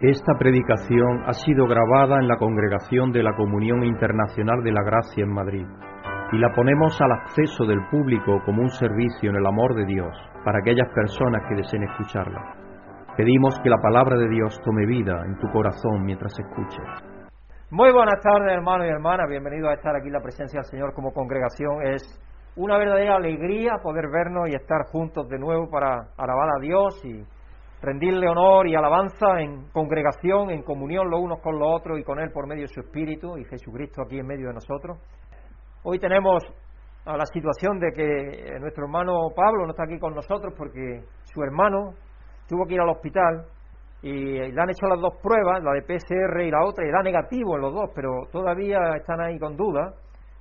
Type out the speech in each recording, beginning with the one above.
Esta predicación ha sido grabada en la Congregación de la Comunión Internacional de la Gracia en Madrid y la ponemos al acceso del público como un servicio en el amor de Dios para aquellas personas que deseen escucharla. Pedimos que la palabra de Dios tome vida en tu corazón mientras escuches. Muy buenas tardes, hermanos y hermanas. Bienvenidos a estar aquí en la presencia del Señor como congregación. Es una verdadera alegría poder vernos y estar juntos de nuevo para alabar a Dios y rendirle honor y alabanza en congregación, en comunión los unos con los otros y con Él por medio de su Espíritu y Jesucristo aquí en medio de nosotros. Hoy tenemos a la situación de que nuestro hermano Pablo no está aquí con nosotros porque su hermano tuvo que ir al hospital y le han hecho las dos pruebas, la de PCR y la otra, y da negativo en los dos, pero todavía están ahí con dudas.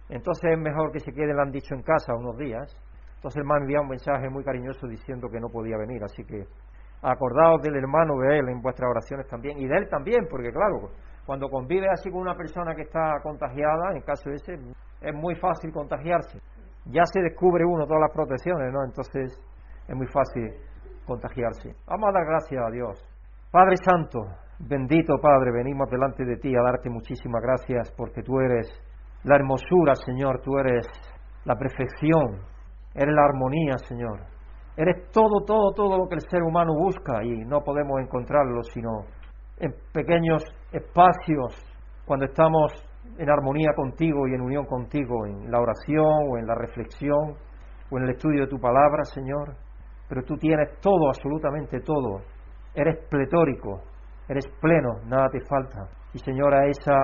Entonces es mejor que se quede, le han dicho en casa unos días. Entonces me ha un mensaje muy cariñoso diciendo que no podía venir, así que acordaos del hermano de él en vuestras oraciones también y de él también, porque claro, cuando convive así con una persona que está contagiada, en caso de ese, es muy fácil contagiarse. Ya se descubre uno todas las protecciones, ¿no? Entonces es muy fácil contagiarse. Vamos a dar gracias a Dios. Padre Santo, bendito Padre, venimos delante de ti a darte muchísimas gracias porque tú eres la hermosura, Señor, tú eres la perfección, eres la armonía, Señor. Eres todo, todo, todo lo que el ser humano busca y no podemos encontrarlo sino en pequeños espacios cuando estamos en armonía contigo y en unión contigo, en la oración o en la reflexión o en el estudio de tu palabra, Señor. Pero tú tienes todo, absolutamente todo. Eres pletórico, eres pleno, nada te falta. Y Señor, a esa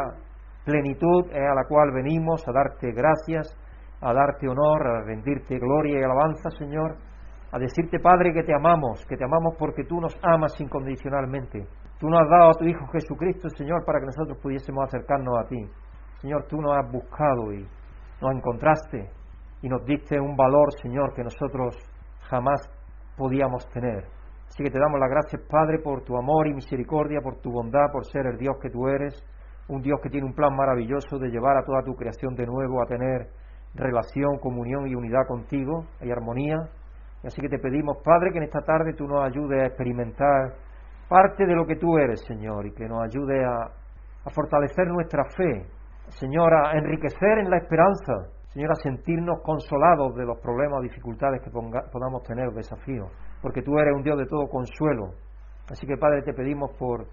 plenitud es a la cual venimos a darte gracias, a darte honor, a rendirte gloria y alabanza, Señor a decirte, Padre, que te amamos, que te amamos porque tú nos amas incondicionalmente. Tú nos has dado a tu Hijo Jesucristo, Señor, para que nosotros pudiésemos acercarnos a ti. Señor, tú nos has buscado y nos encontraste y nos diste un valor, Señor, que nosotros jamás podíamos tener. Así que te damos las gracias, Padre, por tu amor y misericordia, por tu bondad, por ser el Dios que tú eres, un Dios que tiene un plan maravilloso de llevar a toda tu creación de nuevo a tener relación, comunión y unidad contigo y armonía. Así que te pedimos, Padre, que en esta tarde tú nos ayudes a experimentar parte de lo que tú eres, Señor, y que nos ayude a, a fortalecer nuestra fe, Señor, a enriquecer en la esperanza, Señor, a sentirnos consolados de los problemas dificultades que podamos tener, desafíos, porque tú eres un Dios de todo consuelo. Así que, Padre, te pedimos por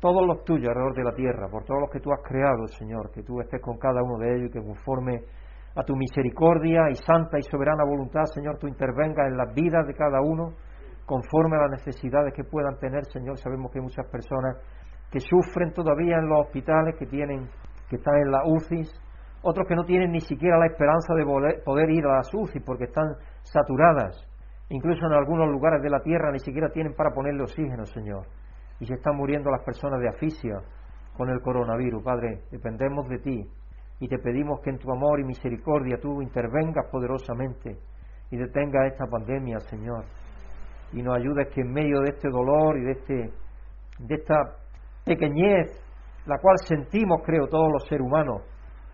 todos los tuyos alrededor de la tierra, por todos los que tú has creado, Señor, que tú estés con cada uno de ellos y que conforme a tu misericordia y santa y soberana voluntad, Señor, tú intervengas en las vidas de cada uno conforme a las necesidades que puedan tener, Señor. Sabemos que hay muchas personas que sufren todavía en los hospitales, que tienen, que están en la UCI, otros que no tienen ni siquiera la esperanza de poder ir a las UCI porque están saturadas. Incluso en algunos lugares de la tierra ni siquiera tienen para ponerle oxígeno, Señor. Y se están muriendo las personas de asfixia con el coronavirus. Padre, dependemos de ti y te pedimos que en tu amor y misericordia tú intervengas poderosamente y detenga esta pandemia, Señor, y nos ayudes que en medio de este dolor y de, este, de esta pequeñez, la cual sentimos, creo, todos los seres humanos,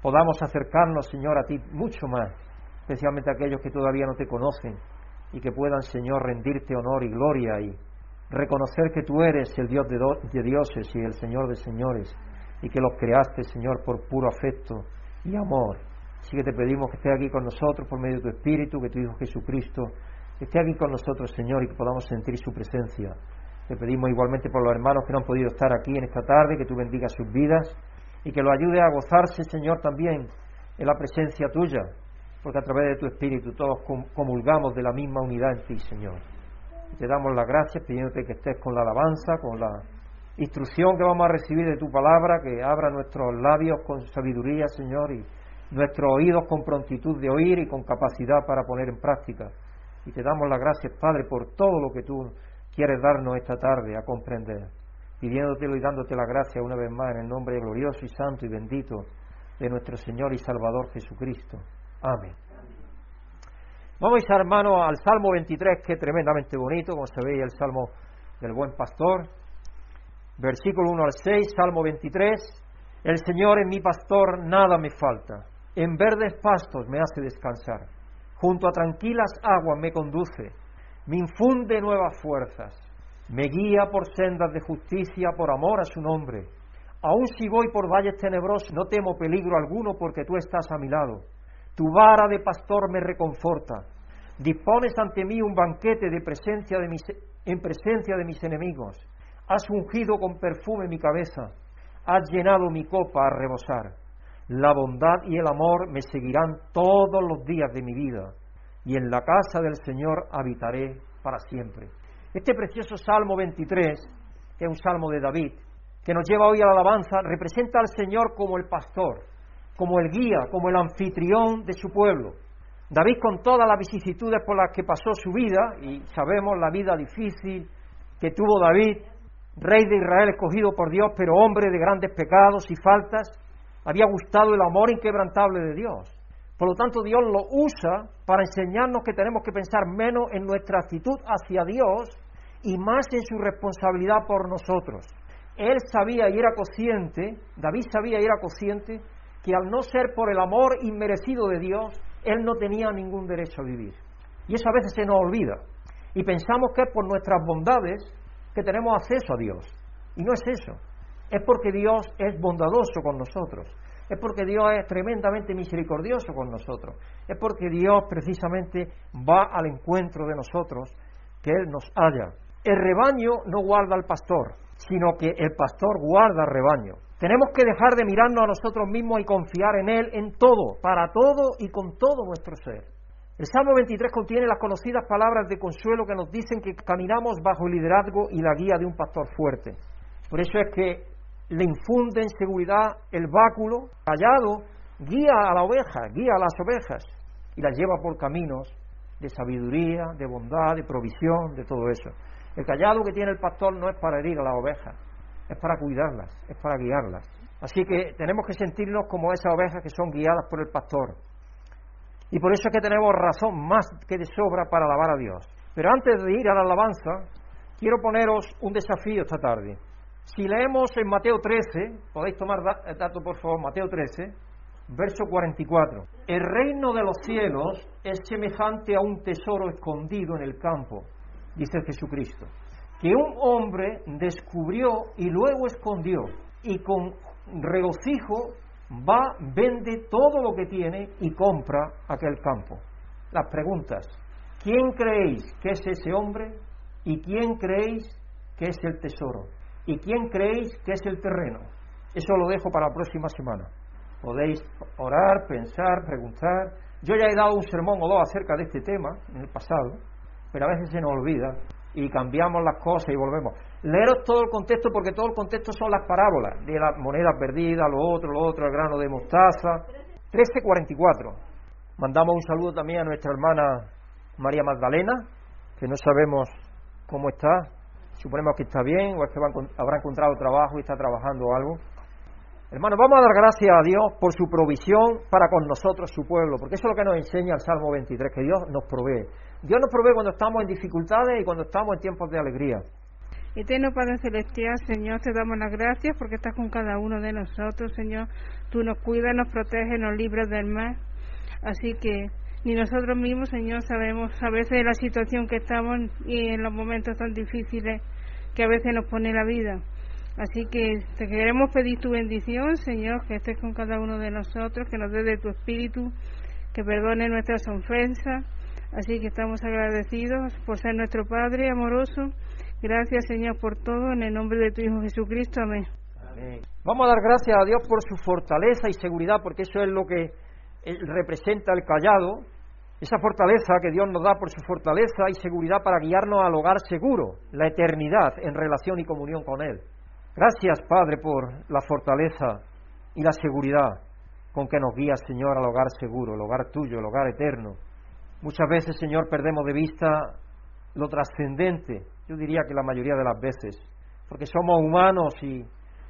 podamos acercarnos, Señor, a ti mucho más, especialmente aquellos que todavía no te conocen y que puedan, Señor, rendirte honor y gloria y reconocer que tú eres el Dios de dioses y el Señor de señores y que los creaste, Señor, por puro afecto y amor. Así que te pedimos que esté aquí con nosotros por medio de tu Espíritu, que tu Hijo Jesucristo esté aquí con nosotros, Señor, y que podamos sentir su presencia. Te pedimos igualmente por los hermanos que no han podido estar aquí en esta tarde, que tú bendigas sus vidas y que lo ayude a gozarse, Señor, también en la presencia tuya, porque a través de tu Espíritu todos comulgamos de la misma unidad en ti, Señor. te damos las gracias pidiéndote que estés con la alabanza, con la instrucción que vamos a recibir de tu palabra, que abra nuestros labios con sabiduría, Señor, y nuestros oídos con prontitud de oír y con capacidad para poner en práctica. Y te damos las gracias, Padre, por todo lo que tú quieres darnos esta tarde a comprender, pidiéndotelo y dándote la gracia una vez más en el nombre glorioso y santo y bendito de nuestro Señor y Salvador Jesucristo. Amén. Vamos a ir, hermano, al Salmo 23, que es tremendamente bonito, como se ve el Salmo del buen pastor versículo 1 al 6, Salmo 23, el Señor es mi pastor, nada me falta, en verdes pastos me hace descansar, junto a tranquilas aguas me conduce, me infunde nuevas fuerzas, Me guía por sendas de justicia por amor a su nombre. Aun si voy por valles tenebrosos, no temo peligro alguno porque tú estás a mi lado. Tu vara de pastor me reconforta. Dispones ante mí un banquete en presencia de mis enemigos. Has ungido con perfume mi cabeza. Has llenado mi copa a rebosar. La bondad y el amor me seguirán todos los días de mi vida. Y en la casa del Señor habitaré para siempre. Este precioso Salmo 23, que es un salmo de David, que nos lleva hoy a la alabanza, representa al Señor como el pastor, como el guía, como el anfitrión de su pueblo. David con todas las vicisitudes por las que pasó su vida, y sabemos la vida difícil que tuvo David, rey de Israel escogido por Dios, pero hombre de grandes pecados y faltas, había gustado el amor inquebrantable de Dios. Por lo tanto, Dios lo usa para enseñarnos que tenemos que pensar menos en nuestra actitud hacia Dios y más en su responsabilidad por nosotros. Él sabía y era consciente, David sabía y era consciente, que al no ser por el amor inmerecido de Dios, él no tenía ningún derecho a vivir. Y eso a veces se nos olvida. Y pensamos que es por nuestras bondades que tenemos acceso a Dios. Y no es eso. Es porque Dios es bondadoso con nosotros. Es porque Dios es tremendamente misericordioso con nosotros. Es porque Dios precisamente va al encuentro de nosotros, que Él nos haya. El rebaño no guarda al pastor, sino que el pastor guarda al rebaño. Tenemos que dejar de mirarnos a nosotros mismos y confiar en Él en todo, para todo y con todo nuestro ser. El Salmo 23 contiene las conocidas palabras de consuelo que nos dicen que caminamos bajo el liderazgo y la guía de un pastor fuerte. Por eso es que le infunde en seguridad el báculo, callado, guía a la oveja, guía a las ovejas y las lleva por caminos de sabiduría, de bondad, de provisión, de todo eso. El callado que tiene el pastor no es para herir a las ovejas, es para cuidarlas, es para guiarlas. Así que tenemos que sentirnos como esas ovejas que son guiadas por el pastor. Y por eso es que tenemos razón más que de sobra para alabar a Dios. Pero antes de ir a la alabanza, quiero poneros un desafío esta tarde. Si leemos en Mateo 13, podéis tomar dato por favor, Mateo 13, verso 44. El reino de los cielos es semejante a un tesoro escondido en el campo, dice Jesucristo, que un hombre descubrió y luego escondió, y con regocijo va, vende todo lo que tiene y compra aquel campo. Las preguntas, ¿quién creéis que es ese hombre? ¿Y quién creéis que es el tesoro? ¿Y quién creéis que es el terreno? Eso lo dejo para la próxima semana. Podéis orar, pensar, preguntar. Yo ya he dado un sermón o dos acerca de este tema en el pasado pero a veces se nos olvida y cambiamos las cosas y volvemos. Leeros todo el contexto porque todo el contexto son las parábolas de las monedas perdidas, lo otro, lo otro, el grano de mostaza. 1344. Mandamos un saludo también a nuestra hermana María Magdalena, que no sabemos cómo está. Suponemos que está bien o es que habrá encontrado trabajo y está trabajando algo. Hermanos, vamos a dar gracias a Dios por su provisión para con nosotros, su pueblo, porque eso es lo que nos enseña el Salmo 23, que Dios nos provee. Dios nos provee cuando estamos en dificultades y cuando estamos en tiempos de alegría. Eterno Padre Celestial, Señor, te damos las gracias porque estás con cada uno de nosotros, Señor. Tú nos cuidas, nos proteges, nos libras del mal. Así que ni nosotros mismos, Señor, sabemos a veces la situación que estamos y en los momentos tan difíciles que a veces nos pone la vida. Así que te queremos pedir tu bendición, Señor, que estés con cada uno de nosotros, que nos dé de tu espíritu, que perdone nuestras ofensas. Así que estamos agradecidos por ser nuestro Padre amoroso. Gracias, Señor, por todo, en el nombre de tu Hijo Jesucristo. Amén. Vamos a dar gracias a Dios por su fortaleza y seguridad, porque eso es lo que representa el callado, esa fortaleza que Dios nos da por su fortaleza y seguridad para guiarnos al hogar seguro, la eternidad en relación y comunión con Él. Gracias, Padre, por la fortaleza y la seguridad con que nos guías, Señor, al hogar seguro, el hogar tuyo, el hogar eterno. Muchas veces, Señor, perdemos de vista lo trascendente, yo diría que la mayoría de las veces, porque somos humanos y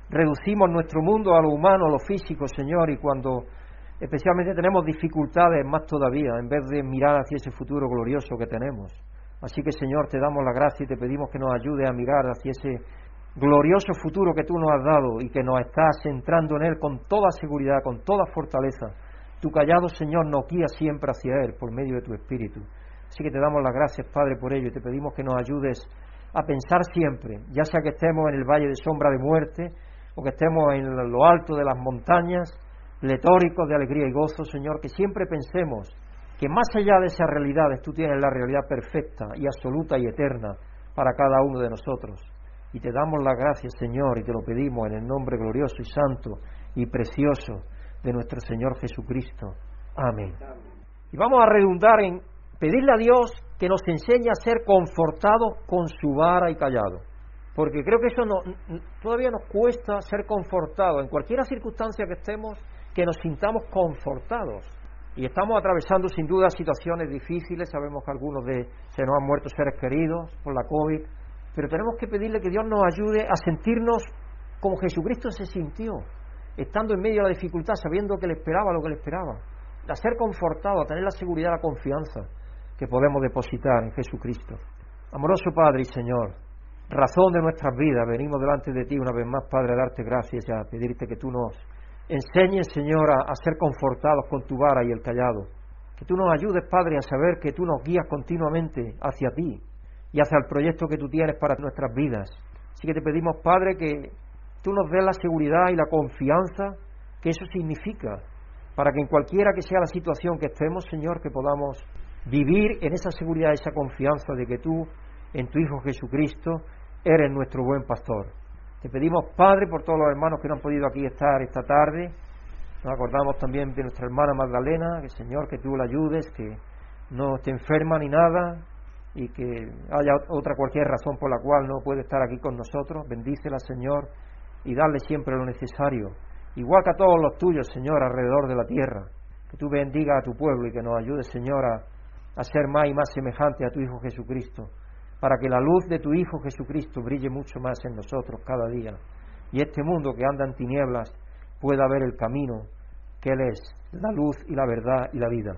reducimos nuestro mundo a lo humano, a lo físico, Señor, y cuando especialmente tenemos dificultades, más todavía, en vez de mirar hacia ese futuro glorioso que tenemos. Así que, Señor, te damos la gracia y te pedimos que nos ayude a mirar hacia ese glorioso futuro que tú nos has dado y que nos estás entrando en él con toda seguridad, con toda fortaleza. Tu callado, Señor, nos guía siempre hacia él por medio de tu Espíritu. Así que te damos las gracias, Padre, por ello y te pedimos que nos ayudes a pensar siempre, ya sea que estemos en el valle de sombra de muerte o que estemos en lo alto de las montañas, letóricos de alegría y gozo, Señor, que siempre pensemos que más allá de esas realidades tú tienes la realidad perfecta y absoluta y eterna para cada uno de nosotros. Y te damos las gracias, Señor, y te lo pedimos en el nombre glorioso y santo y precioso de nuestro Señor Jesucristo. Amén. Y vamos a redundar en pedirle a Dios que nos enseñe a ser confortados con su vara y callado. Porque creo que eso no, todavía nos cuesta ser confortados. En cualquier circunstancia que estemos, que nos sintamos confortados. Y estamos atravesando sin duda situaciones difíciles, sabemos que algunos de se nos han muerto seres queridos por la COVID, pero tenemos que pedirle que Dios nos ayude a sentirnos como Jesucristo se sintió, estando en medio de la dificultad, sabiendo que le esperaba lo que le esperaba, a ser confortado, a tener la seguridad, la confianza que podemos depositar en Jesucristo. Amoroso Padre y Señor, razón de nuestras vidas, venimos delante de ti una vez más, Padre, a darte gracias y a pedirte que tú nos Enseñe, Señor, a, ser confortados con tu vara y el callado. Que tú nos ayudes, Padre, a saber que tú nos guías continuamente hacia ti y hacia el proyecto que tú tienes para nuestras vidas. Así que te pedimos, Padre, que tú nos des la seguridad y la confianza que eso significa, para que en cualquiera que sea la situación que estemos, Señor, que podamos vivir en esa seguridad, esa confianza de que tú, en tu Hijo Jesucristo, eres nuestro buen pastor. Te pedimos, Padre, por todos los hermanos que no han podido aquí estar esta tarde. Nos acordamos también de nuestra hermana Magdalena, que Señor, que tú la ayudes, que no esté enferma ni nada y que haya otra cualquier razón por la cual no puede estar aquí con nosotros. Bendícela, Señor, y dale siempre lo necesario. Igual que a todos los tuyos, Señor, alrededor de la tierra. Que tú bendiga a tu pueblo y que nos ayude, Señor, a, a ser más y más semejante a tu Hijo Jesucristo para que la luz de tu Hijo Jesucristo brille mucho más en nosotros cada día y este mundo que anda en tinieblas pueda ver el camino que Él es, la luz y la verdad y la vida.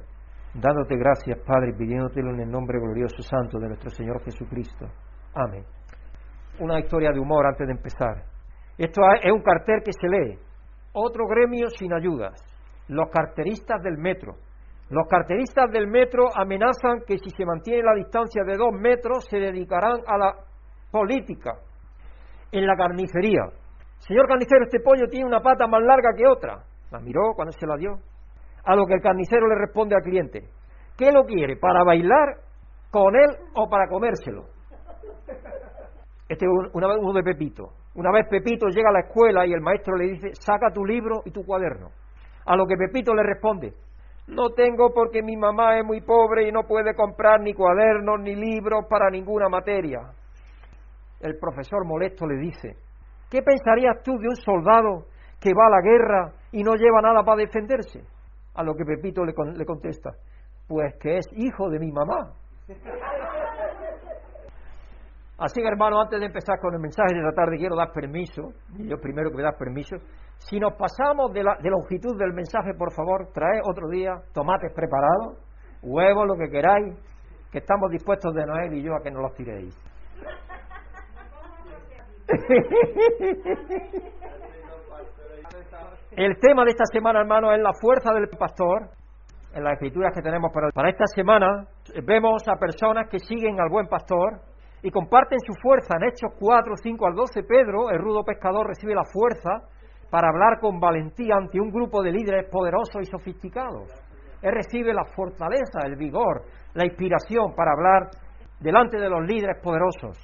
Dándote gracias, Padre, pidiéndotelo en el nombre glorioso santo de nuestro Señor Jesucristo. Amén. Una historia de humor antes de empezar. Esto es un cartel que se lee. Otro gremio sin ayudas. Los carteristas del metro. Los carteristas del metro amenazan que si se mantiene la distancia de dos metros se dedicarán a la política. En la carnicería. Señor carnicero, este pollo tiene una pata más larga que otra. La miró cuando se la dio. A lo que el carnicero le responde al cliente, ¿qué lo quiere? ¿Para bailar con él o para comérselo? Este es vez uno de Pepito. Una vez Pepito llega a la escuela y el maestro le dice, saca tu libro y tu cuaderno. A lo que Pepito le responde, no tengo porque mi mamá es muy pobre y no puede comprar ni cuadernos ni libros para ninguna materia. El profesor molesto le dice, ¿qué pensarías tú de un soldado que va a la guerra y no lleva nada para defenderse? A lo que Pepito le, contesta, pues que es hijo de mi mamá. Así que hermano, antes de empezar con el mensaje de la tarde, quiero dar permiso, y yo primero que me das permiso, si nos pasamos de la, de longitud del mensaje, por favor, trae otro día tomates preparados, huevos, lo que queráis, que estamos dispuestos de Noel y yo a que nos los tiréis. El tema de esta semana, hermano, es la fuerza del pastor. En las escrituras que tenemos para, para esta semana, vemos a personas que siguen al buen pastor, y comparten su fuerza. En Hechos 4, 5 al 12, Pedro, el rudo pescador, recibe la fuerza para hablar con valentía ante un grupo de líderes poderosos y sofisticados. Él recibe la fortaleza, el vigor, la inspiración para hablar delante de los líderes poderosos.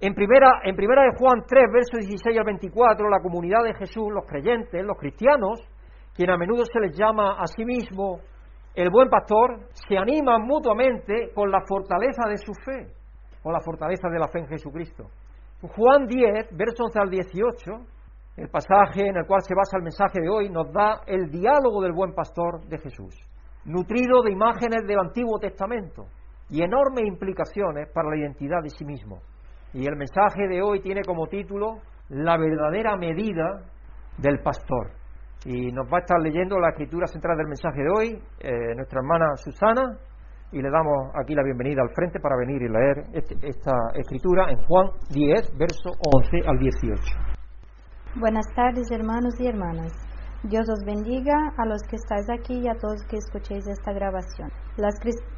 En primera, en primera de Juan 3, versos 16 al 24, la comunidad de Jesús, los creyentes, los cristianos, quien a menudo se les llama a sí mismo el buen pastor, se animan mutuamente con la fortaleza de su fe o la fortaleza de la fe en Jesucristo. Juan 10, verso 11 al 18, el pasaje en el cual se basa el mensaje de hoy, nos da el diálogo del buen pastor de Jesús, nutrido de imágenes del Antiguo Testamento y enormes implicaciones para la identidad de sí mismo. Y el mensaje de hoy tiene como título La verdadera medida del pastor. Y nos va a estar leyendo la escritura central del mensaje de hoy, eh, nuestra hermana Susana, y le damos aquí la bienvenida al frente para venir y leer este, esta escritura en Juan 10, verso 11 al 18. Buenas tardes, hermanos y hermanas. Dios os bendiga a los que estáis aquí y a todos que escuchéis esta grabación. La,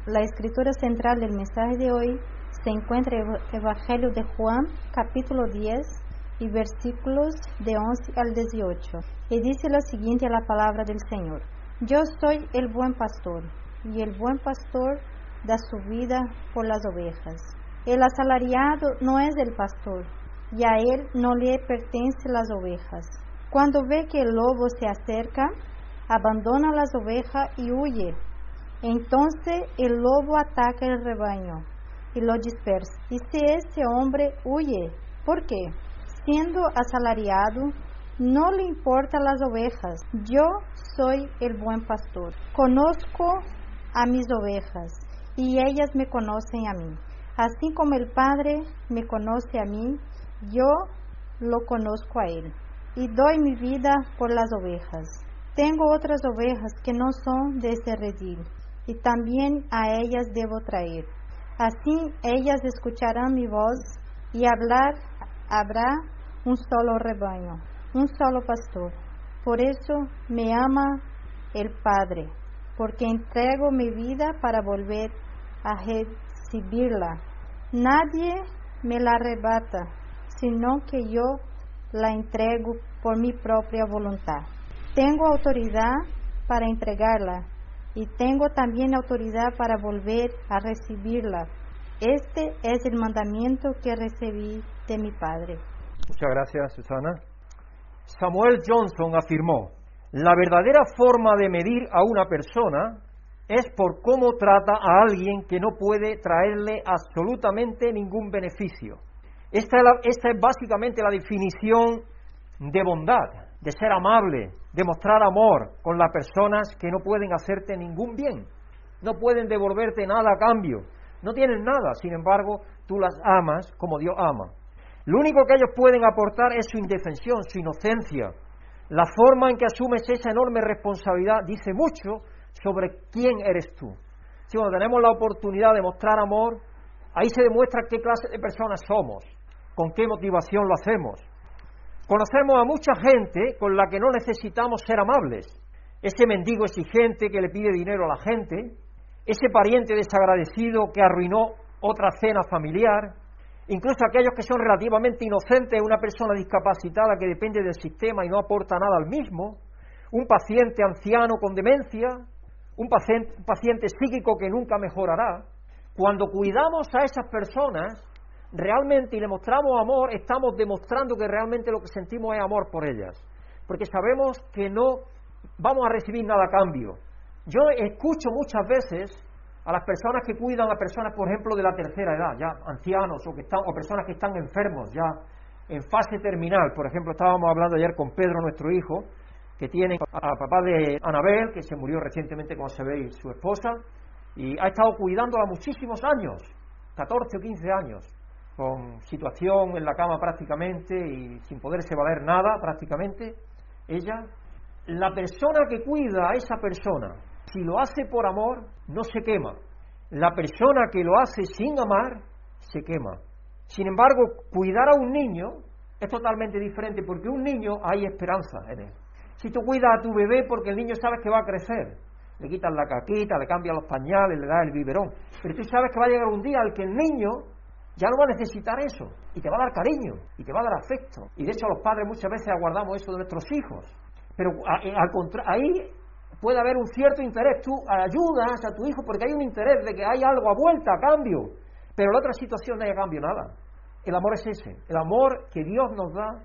la escritura central del mensaje de hoy se encuentra en el Evangelio de Juan, capítulo 10, y versículos de 11 al 18. Y dice lo siguiente a la palabra del Señor. Yo soy el buen pastor, y el buen pastor da su vida por las ovejas. El asalariado no es el pastor, y a él no le pertenecen las ovejas. Cuando ve que el lobo se acerca, abandona las ovejas y huye. Entonces el lobo ataca el rebaño y lo dispersa. Y si ese hombre huye, ¿por qué? Siendo asalariado, no le importan las ovejas. Yo soy el buen pastor. Conozco a mis ovejas y ellas me conocen a mí. Así como el Padre me conoce a mí, yo lo conozco a Él y doy mi vida por las ovejas. Tengo otras ovejas que no son de ese redil y también a ellas debo traer. Así ellas escucharán mi voz y hablar habrá un solo rebaño, un solo pastor. Por eso me ama el Padre, porque entrego mi vida para volver a recibirla. Nadie me la arrebata, sino que yo la entrego por mi propia voluntad. Tengo autoridad para entregarla y tengo también autoridad para volver a recibirla. Este es el mandamiento que recibí de mi Padre. Muchas gracias, Susana. Samuel Johnson afirmó, la verdadera forma de medir a una persona es por cómo trata a alguien que no puede traerle absolutamente ningún beneficio. Esta es, básicamente la definición de bondad, de ser amable, de mostrar amor con las personas que no pueden hacerte ningún bien, no pueden devolverte nada a cambio, no tienen nada, sin embargo, tú las amas como Dios ama. Lo único que ellos pueden aportar es su indefensión, su inocencia. La forma en que asumes esa enorme responsabilidad dice mucho sobre quién eres tú. Si cuando tenemos la oportunidad de mostrar amor, ahí se demuestra qué clase de personas somos, con qué motivación lo hacemos. Conocemos a mucha gente con la que no necesitamos ser amables. Ese mendigo exigente que le pide dinero a la gente, ese pariente desagradecido que arruinó otra cena familiar, incluso aquellos que son relativamente inocentes, una persona discapacitada que depende del sistema y no aporta nada al mismo, un paciente anciano con demencia, un paciente, un paciente psíquico que nunca mejorará. Cuando cuidamos a esas personas, realmente y le mostramos amor, estamos demostrando que realmente lo que sentimos es amor por ellas, porque sabemos que no vamos a recibir nada a cambio. Yo escucho muchas veces a las personas que cuidan a personas, por ejemplo, de la tercera edad, ya ancianos o, que están, o personas que están enfermos, ya en fase terminal. Por ejemplo, estábamos hablando ayer con Pedro, nuestro hijo, que tiene a papá de Anabel, que se murió recientemente, como sabéis, su esposa, y ha estado cuidándola muchísimos años, 14 o 15 años, con situación en la cama prácticamente y sin poderse valer nada prácticamente. Ella, la persona que cuida a esa persona, si lo hace por amor, no se quema. La persona que lo hace sin amar, se quema. Sin embargo, cuidar a un niño es totalmente diferente porque un niño hay esperanza en él. Si tú cuidas a tu bebé porque el niño sabes que va a crecer, le quitas la caquita, le cambias los pañales, le das el biberón, pero tú sabes que va a llegar un día al que el niño ya no va a necesitar eso y te va a dar cariño y te va a dar afecto. Y de hecho los padres muchas veces aguardamos eso de nuestros hijos. Pero al contrario, ahí puede haber un cierto interés. Tú ayudas a tu hijo porque hay un interés de que hay algo a vuelta, a cambio. Pero en la otra situación no hay a cambio nada. El amor es ese. El amor que Dios nos da,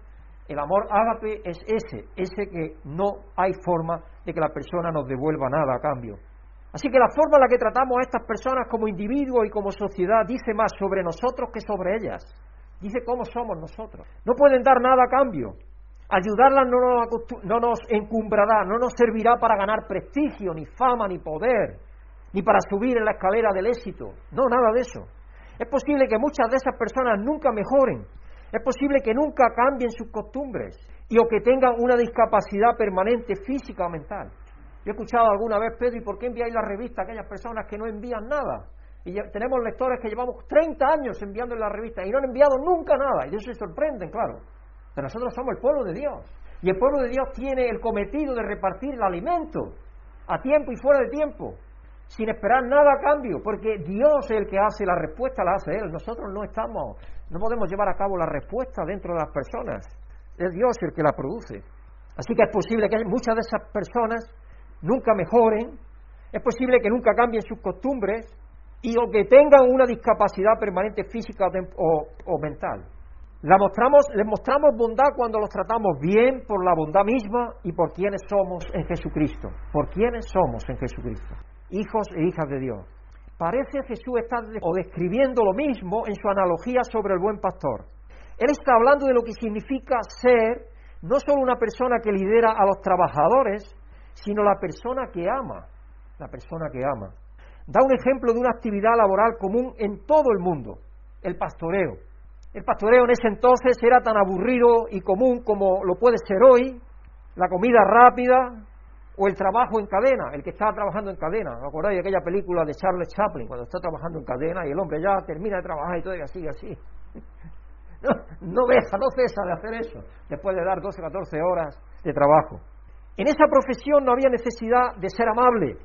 el amor ágape es ese. Ese que no hay forma de que la persona nos devuelva nada a cambio. Así que la forma en la que tratamos a estas personas como individuos y como sociedad dice más sobre nosotros que sobre ellas. Dice cómo somos nosotros. No pueden dar nada a cambio. Ayudarlas no nos, encumbrará, no nos servirá para ganar prestigio, ni fama, ni poder, ni para subir en la escalera del éxito. No, nada de eso. Es posible que muchas de esas personas nunca mejoren. Es posible que nunca cambien sus costumbres y o que tengan una discapacidad permanente física o mental. Yo he escuchado alguna vez, Pedro, ¿y por qué enviáis la revista a aquellas personas que no envían nada? Y tenemos lectores que llevamos 30 años enviando la revista y no han enviado nunca nada. Y ellos se sorprenden, claro. Pero nosotros somos el pueblo de Dios. Y el pueblo de Dios tiene el cometido de repartir el alimento a tiempo y fuera de tiempo. sin esperar nada a cambio, porque Dios es el que hace la respuesta, la hace Él. Nosotros no estamos, no podemos llevar a cabo la respuesta dentro de las personas. Es Dios el que la produce. Así que es posible que muchas de esas personas nunca mejoren, es posible que nunca cambien sus costumbres y o que tengan una discapacidad permanente física o, mental. La mostramos, les mostramos bondad cuando los tratamos bien por la bondad misma y por quienes somos en Jesucristo. Por quienes somos en Jesucristo. Hijos e hijas de Dios. Parece Jesús estar o describiendo lo mismo en su analogía sobre el buen pastor. Él está hablando de lo que significa ser no solo una persona que lidera a los trabajadores, sino la persona que ama, la persona que ama. Da un ejemplo de una actividad laboral común en todo el mundo, el pastoreo. El pastoreo en ese entonces era tan aburrido y común como lo puede ser hoy, la comida rápida o el trabajo en cadena, el que estaba trabajando en cadena. ¿Me acordáis de aquella película de Charles Chaplin, cuando está trabajando en cadena y el hombre ya termina de trabajar y todo y así? No, no deja, no cesa de hacer eso, después de dar 12 o 14 horas de trabajo. En esa profesión no había necesidad de ser amable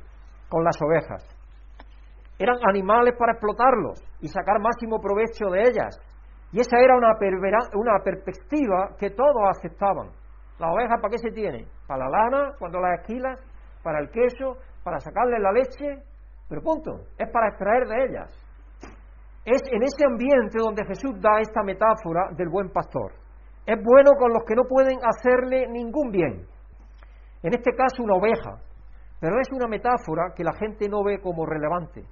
con las ovejas. Eran animales para explotarlos y sacar máximo provecho de ellas. Y esa era una, una perspectiva que todos aceptaban. ¿La oveja para qué se tiene? Para la lana, cuando las esquilas, para el queso, para sacarle la leche, pero punto, es para extraer de ellas. Es en ese ambiente donde Jesús da esta metáfora del buen pastor. Es bueno con los que no pueden hacerle ningún bien. En este caso una oveja, pero es una metáfora que la gente no ve como relevante.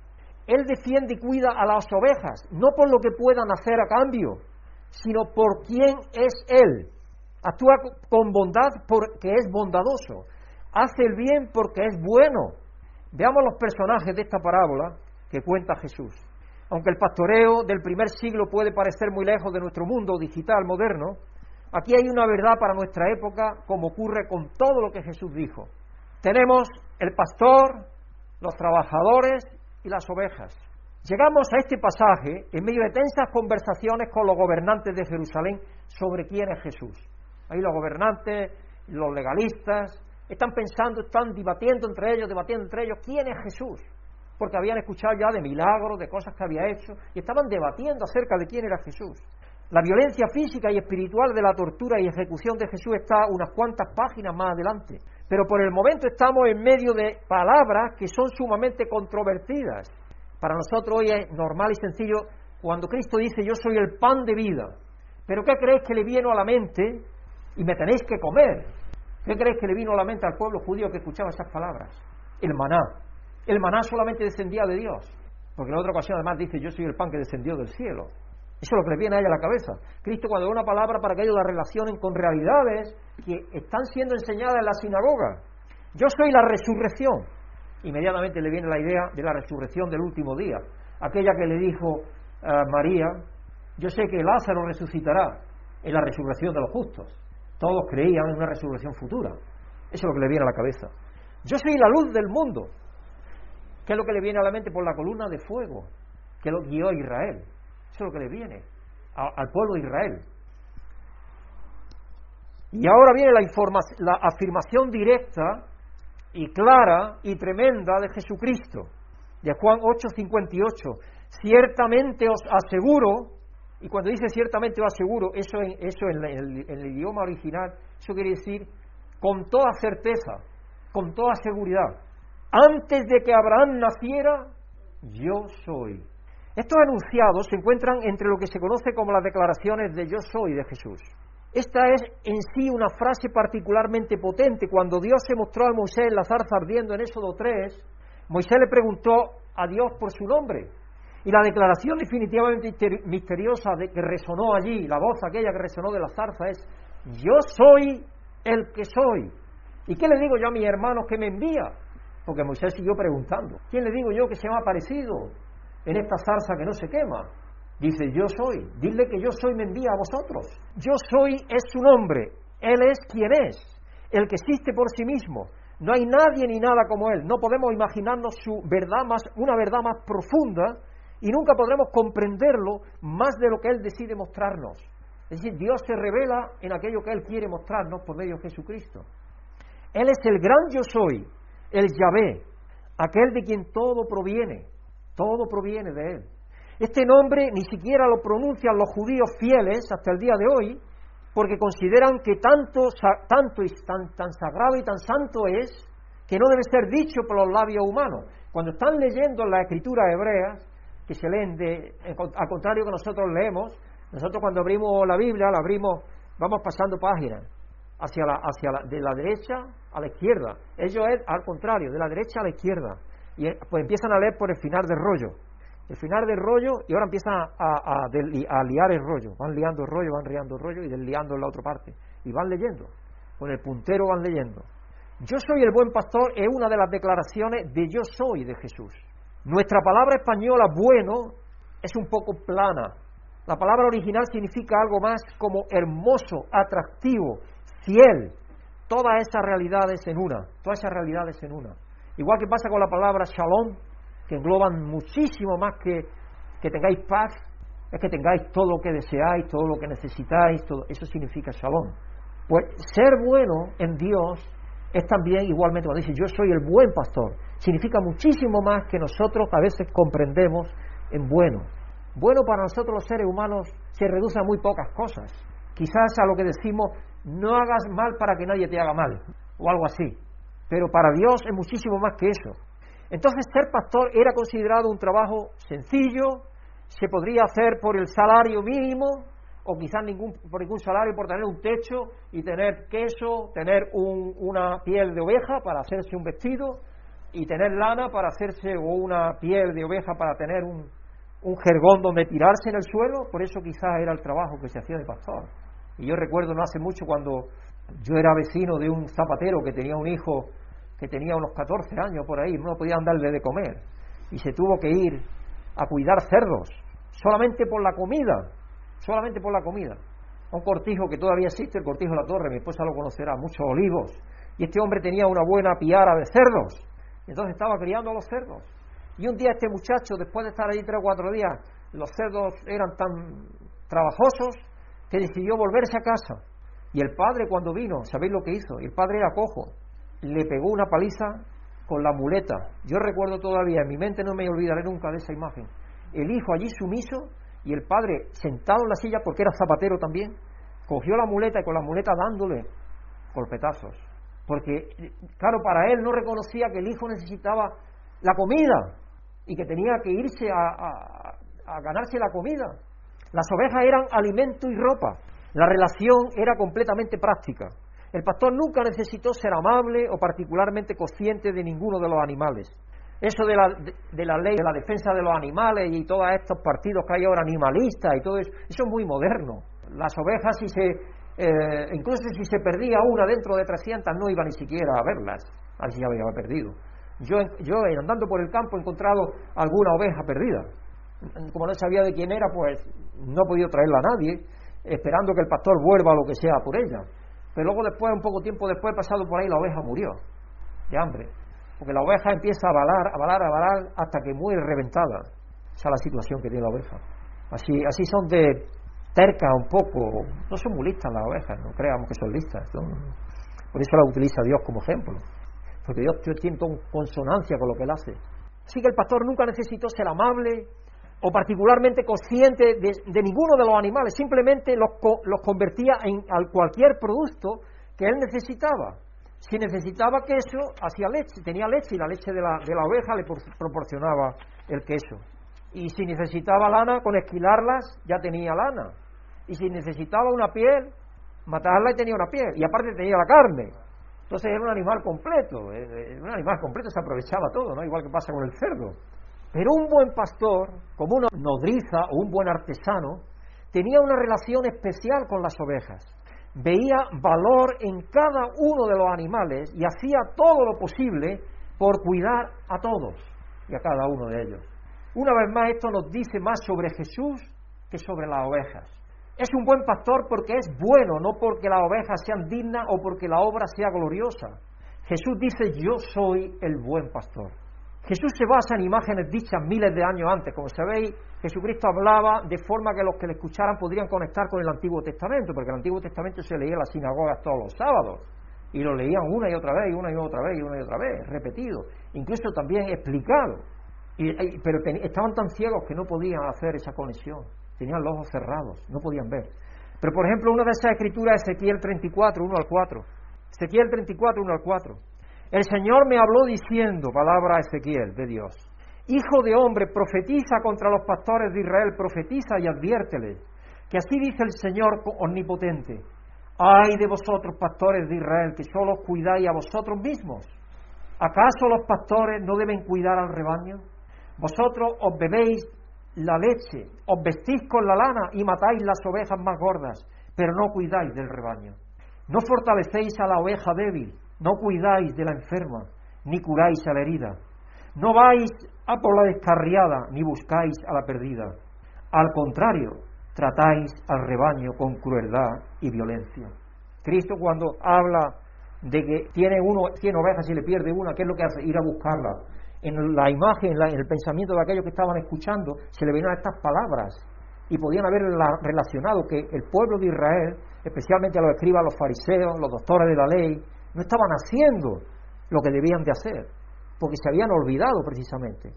Él defiende y cuida a las ovejas, no por lo que puedan hacer a cambio, sino por quién es Él. Actúa con bondad porque es bondadoso. Hace el bien porque es bueno. Veamos los personajes de esta parábola que cuenta Jesús. Aunque el pastoreo del primer siglo puede parecer muy lejos de nuestro mundo digital moderno, aquí hay una verdad para nuestra época, como ocurre con todo lo que Jesús dijo. Tenemos el pastor, los trabajadores y las ovejas. Llegamos a este pasaje en medio de tensas conversaciones con los gobernantes de Jerusalén sobre quién es Jesús. Ahí los gobernantes, los legalistas, están pensando, están debatiendo entre ellos, debatiendo entre ellos, ¿quién es Jesús? porque habían escuchado ya de milagros, de cosas que había hecho, y estaban debatiendo acerca de quién era Jesús. La violencia física y espiritual de la tortura y ejecución de Jesús está unas cuantas páginas más adelante, pero por el momento estamos en medio de palabras que son sumamente controvertidas. Para nosotros hoy es normal y sencillo cuando Cristo dice yo soy el pan de vida, pero ¿qué creéis que le vino a la mente? Y me tenéis que comer. ¿Qué creéis que le vino a la mente al pueblo judío que escuchaba esas palabras? El maná el maná solamente descendía de Dios. Porque en otra ocasión además dice, yo soy el pan que descendió del cielo. Eso es lo que le viene a ella a la cabeza. Cristo cuando da una palabra para que ellos la relacionen con realidades que están siendo enseñadas en la sinagoga. Yo soy la resurrección. Inmediatamente le viene la idea de la resurrección del último día. Aquella que le dijo a María, yo sé que Lázaro resucitará en la resurrección de los justos. Todos creían en una resurrección futura. Eso es lo que le viene a la cabeza. Yo soy la luz del mundo. ¿Qué es lo que le viene a la mente por la columna de fuego que lo guió a Israel? Eso es lo que le viene al pueblo de Israel. Y ahora viene la, la afirmación directa y clara y tremenda de Jesucristo, de Juan 8:58. Ciertamente os aseguro, y cuando dice ciertamente os aseguro, eso, en, eso en el idioma original, eso quiere decir con toda certeza, con toda seguridad antes de que Abraham naciera, yo soy. Estos enunciados se encuentran entre lo que se conoce como las declaraciones de yo soy de Jesús. Esta es en sí una frase particularmente potente. Cuando Dios se mostró a Moisés en la zarza ardiendo en Éxodo 3, Moisés le preguntó a Dios por su nombre. Y la declaración definitivamente misteriosa de que resonó allí, la voz aquella que resonó de la zarza es, yo soy el que soy. ¿Y qué le digo yo a mi hermano que me envía? Porque Moisés siguió preguntando, ¿quién le digo yo que se ha aparecido en esta zarza que no se quema? Dice, yo soy. Dile que yo soy me envía a vosotros. Yo soy es su nombre. Él es quien es, el que existe por sí mismo. No hay nadie ni nada como Él. No podemos imaginarnos su verdad más, una verdad más profunda y nunca podremos comprenderlo más de lo que Él decide mostrarnos. Es decir, Dios se revela en aquello que Él quiere mostrarnos por medio de Jesucristo. Él es el gran yo soy, el Yahvé, aquel de quien todo proviene, todo proviene de él. Este nombre ni siquiera lo pronuncian los judíos fieles hasta el día de hoy, porque consideran que tanto, tanto y tan, sagrado y tan santo es que no debe ser dicho por los labios humanos. Cuando están leyendo las escrituras hebreas, que se leen de, al contrario que nosotros leemos, nosotros cuando abrimos la Biblia, la abrimos, vamos pasando páginas, hacia la, hacia la, de la derecha a la izquierda. Ellos es al contrario, de la derecha a la izquierda. Y eh, pues empiezan a leer por el final del rollo. El final del rollo y ahora empiezan a, liar el rollo. Van liando el rollo, van liando el rollo y desliando en la otra parte. Y van leyendo. Con el puntero van leyendo. Yo soy el buen pastor es una de las declaraciones de yo soy de Jesús. Nuestra palabra española bueno es un poco plana. La palabra original significa algo más como hermoso, atractivo, fiel. Todas esas realidades en una, todas esas realidades en una. Igual que pasa con la palabra shalom, que engloban muchísimo más que que tengáis paz, es que tengáis todo lo que deseáis, todo lo que necesitáis, todo eso significa shalom. Pues ser bueno en Dios es también igualmente cuando dice yo soy el buen pastor, significa muchísimo más que nosotros a veces comprendemos en bueno. Bueno para nosotros los seres humanos se reduce a muy pocas cosas. Quizás a lo que decimos no hagas mal para que nadie te haga mal, o algo así. Pero para Dios es muchísimo más que eso. Entonces ser pastor era considerado un trabajo sencillo, se podría hacer por el salario mínimo, o quizás ningún, por ningún salario, por tener un techo y tener queso, tener una piel de oveja para hacerse un vestido, y tener lana para hacerse, o una piel de oveja para tener un, un jergón donde tirarse en el suelo, por eso quizás era el trabajo que se hacía de pastor. Y yo recuerdo no hace mucho cuando yo era vecino de un zapatero que tenía un hijo que tenía unos 14 años por ahí, no podía darle de comer, y se tuvo que ir a cuidar cerdos, solamente por la comida, solamente por la comida. Un cortijo que todavía existe, el cortijo de la torre, mi esposa lo conocerá, muchos olivos, y este hombre tenía una buena piara de cerdos, entonces estaba criando a los cerdos. Y un día este muchacho, después de estar allí tres o cuatro días, los cerdos eran tan trabajosos que decidió volverse a casa. Y el padre cuando vino, ¿sabéis lo que hizo? El padre era cojo, le pegó una paliza con la muleta. Yo recuerdo todavía, en mi mente no me olvidaré nunca de esa imagen. El hijo allí sumiso y el padre sentado en la silla porque era zapatero también, cogió la muleta y con la muleta dándole golpetazos. Porque, claro, para él no reconocía que el hijo necesitaba la comida y que tenía que irse a, a ganarse la comida. Las ovejas eran alimento y ropa. La relación era completamente práctica. El pastor nunca necesitó ser amable o particularmente consciente de ninguno de los animales. Eso de la, de, la ley de la defensa de los animales y todos estos partidos que hay ahora animalistas y todo eso, eso es muy moderno. Las ovejas, si se, eh, incluso si se perdía una dentro de 300, no iba ni siquiera a verlas, así ya había perdido. Yo, yo andando por el campo he encontrado alguna oveja perdida. Como no sabía de quién era, pues no he podido traerla a nadie, esperando que el pastor vuelva a lo que sea por ella. Pero luego después, un poco tiempo después, pasado por ahí, la oveja murió de hambre. Porque la oveja empieza a balar, a balar, a balar hasta que muere reventada. Esa es la situación que tiene la oveja. Así, así son de tercas un poco. No son muy listas las ovejas, no creamos que son listas. Por eso la utiliza Dios como ejemplo. Porque Dios tiene consonancia con lo que él hace. Así que el pastor nunca necesitó ser amable, o particularmente consciente de, ninguno de los animales, simplemente los, los convertía en cualquier producto que él necesitaba. Si necesitaba queso, hacía leche, tenía leche y la leche de la, de la oveja le proporcionaba el queso. Y si necesitaba lana, con esquilarlas ya tenía lana. Y si necesitaba una piel, matarla y tenía una piel. Y aparte tenía la carne. Entonces era un animal completo, eh, eh, un animal completo se aprovechaba todo, ¿no? Igual que pasa con el cerdo. Pero un buen pastor, como una nodriza o un buen artesano, tenía una relación especial con las ovejas. Veía valor en cada uno de los animales y hacía todo lo posible por cuidar a todos y a cada uno de ellos. Una vez más, esto nos dice más sobre Jesús que sobre las ovejas. Es un buen pastor porque es bueno, no porque las ovejas sean dignas o porque la obra sea gloriosa. Jesús dice, yo soy el buen pastor. Jesús se basa en imágenes dichas miles de años antes. Como sabéis, Jesucristo hablaba de forma que los que le escucharan podrían conectar con el Antiguo Testamento, porque el Antiguo Testamento se leía en las sinagogas todos los sábados. y lo leían una y otra vez, y una y otra vez, y una y otra vez, repetido, incluso también explicado. pero estaban tan ciegos que no podían hacer esa conexión, tenían los ojos cerrados, no podían ver. Pero por ejemplo, una de esas escrituras es Ezequiel 34, 1 al 4. Ezequiel 34, 1 al 4. El Señor me habló diciendo, palabra Ezequiel de Dios, Hijo de hombre, profetiza contra los pastores de Israel, profetiza y adviérteles, que así dice el Señor omnipotente. Ay de vosotros, pastores de Israel, que solo os cuidáis a vosotros mismos. ¿Acaso los pastores no deben cuidar al rebaño? Vosotros os bebéis la leche, os vestís con la lana y matáis las ovejas más gordas, pero no cuidáis del rebaño. No fortalecéis a la oveja débil, no cuidáis de la enferma, ni curáis a la herida. No vais a por la descarriada, ni buscáis a la perdida. Al contrario, tratáis al rebaño con crueldad y violencia. Cristo cuando habla de que tiene uno 100 ovejas y le pierde una, ¿qué es lo que hace? Ir a buscarla. En la imagen, en, el pensamiento de aquellos que estaban escuchando, se le venían estas palabras y podían haber relacionado que el pueblo de Israel, especialmente a los escribas, los fariseos, los doctores de la ley, no estaban haciendo lo que debían de hacer, porque se habían olvidado precisamente.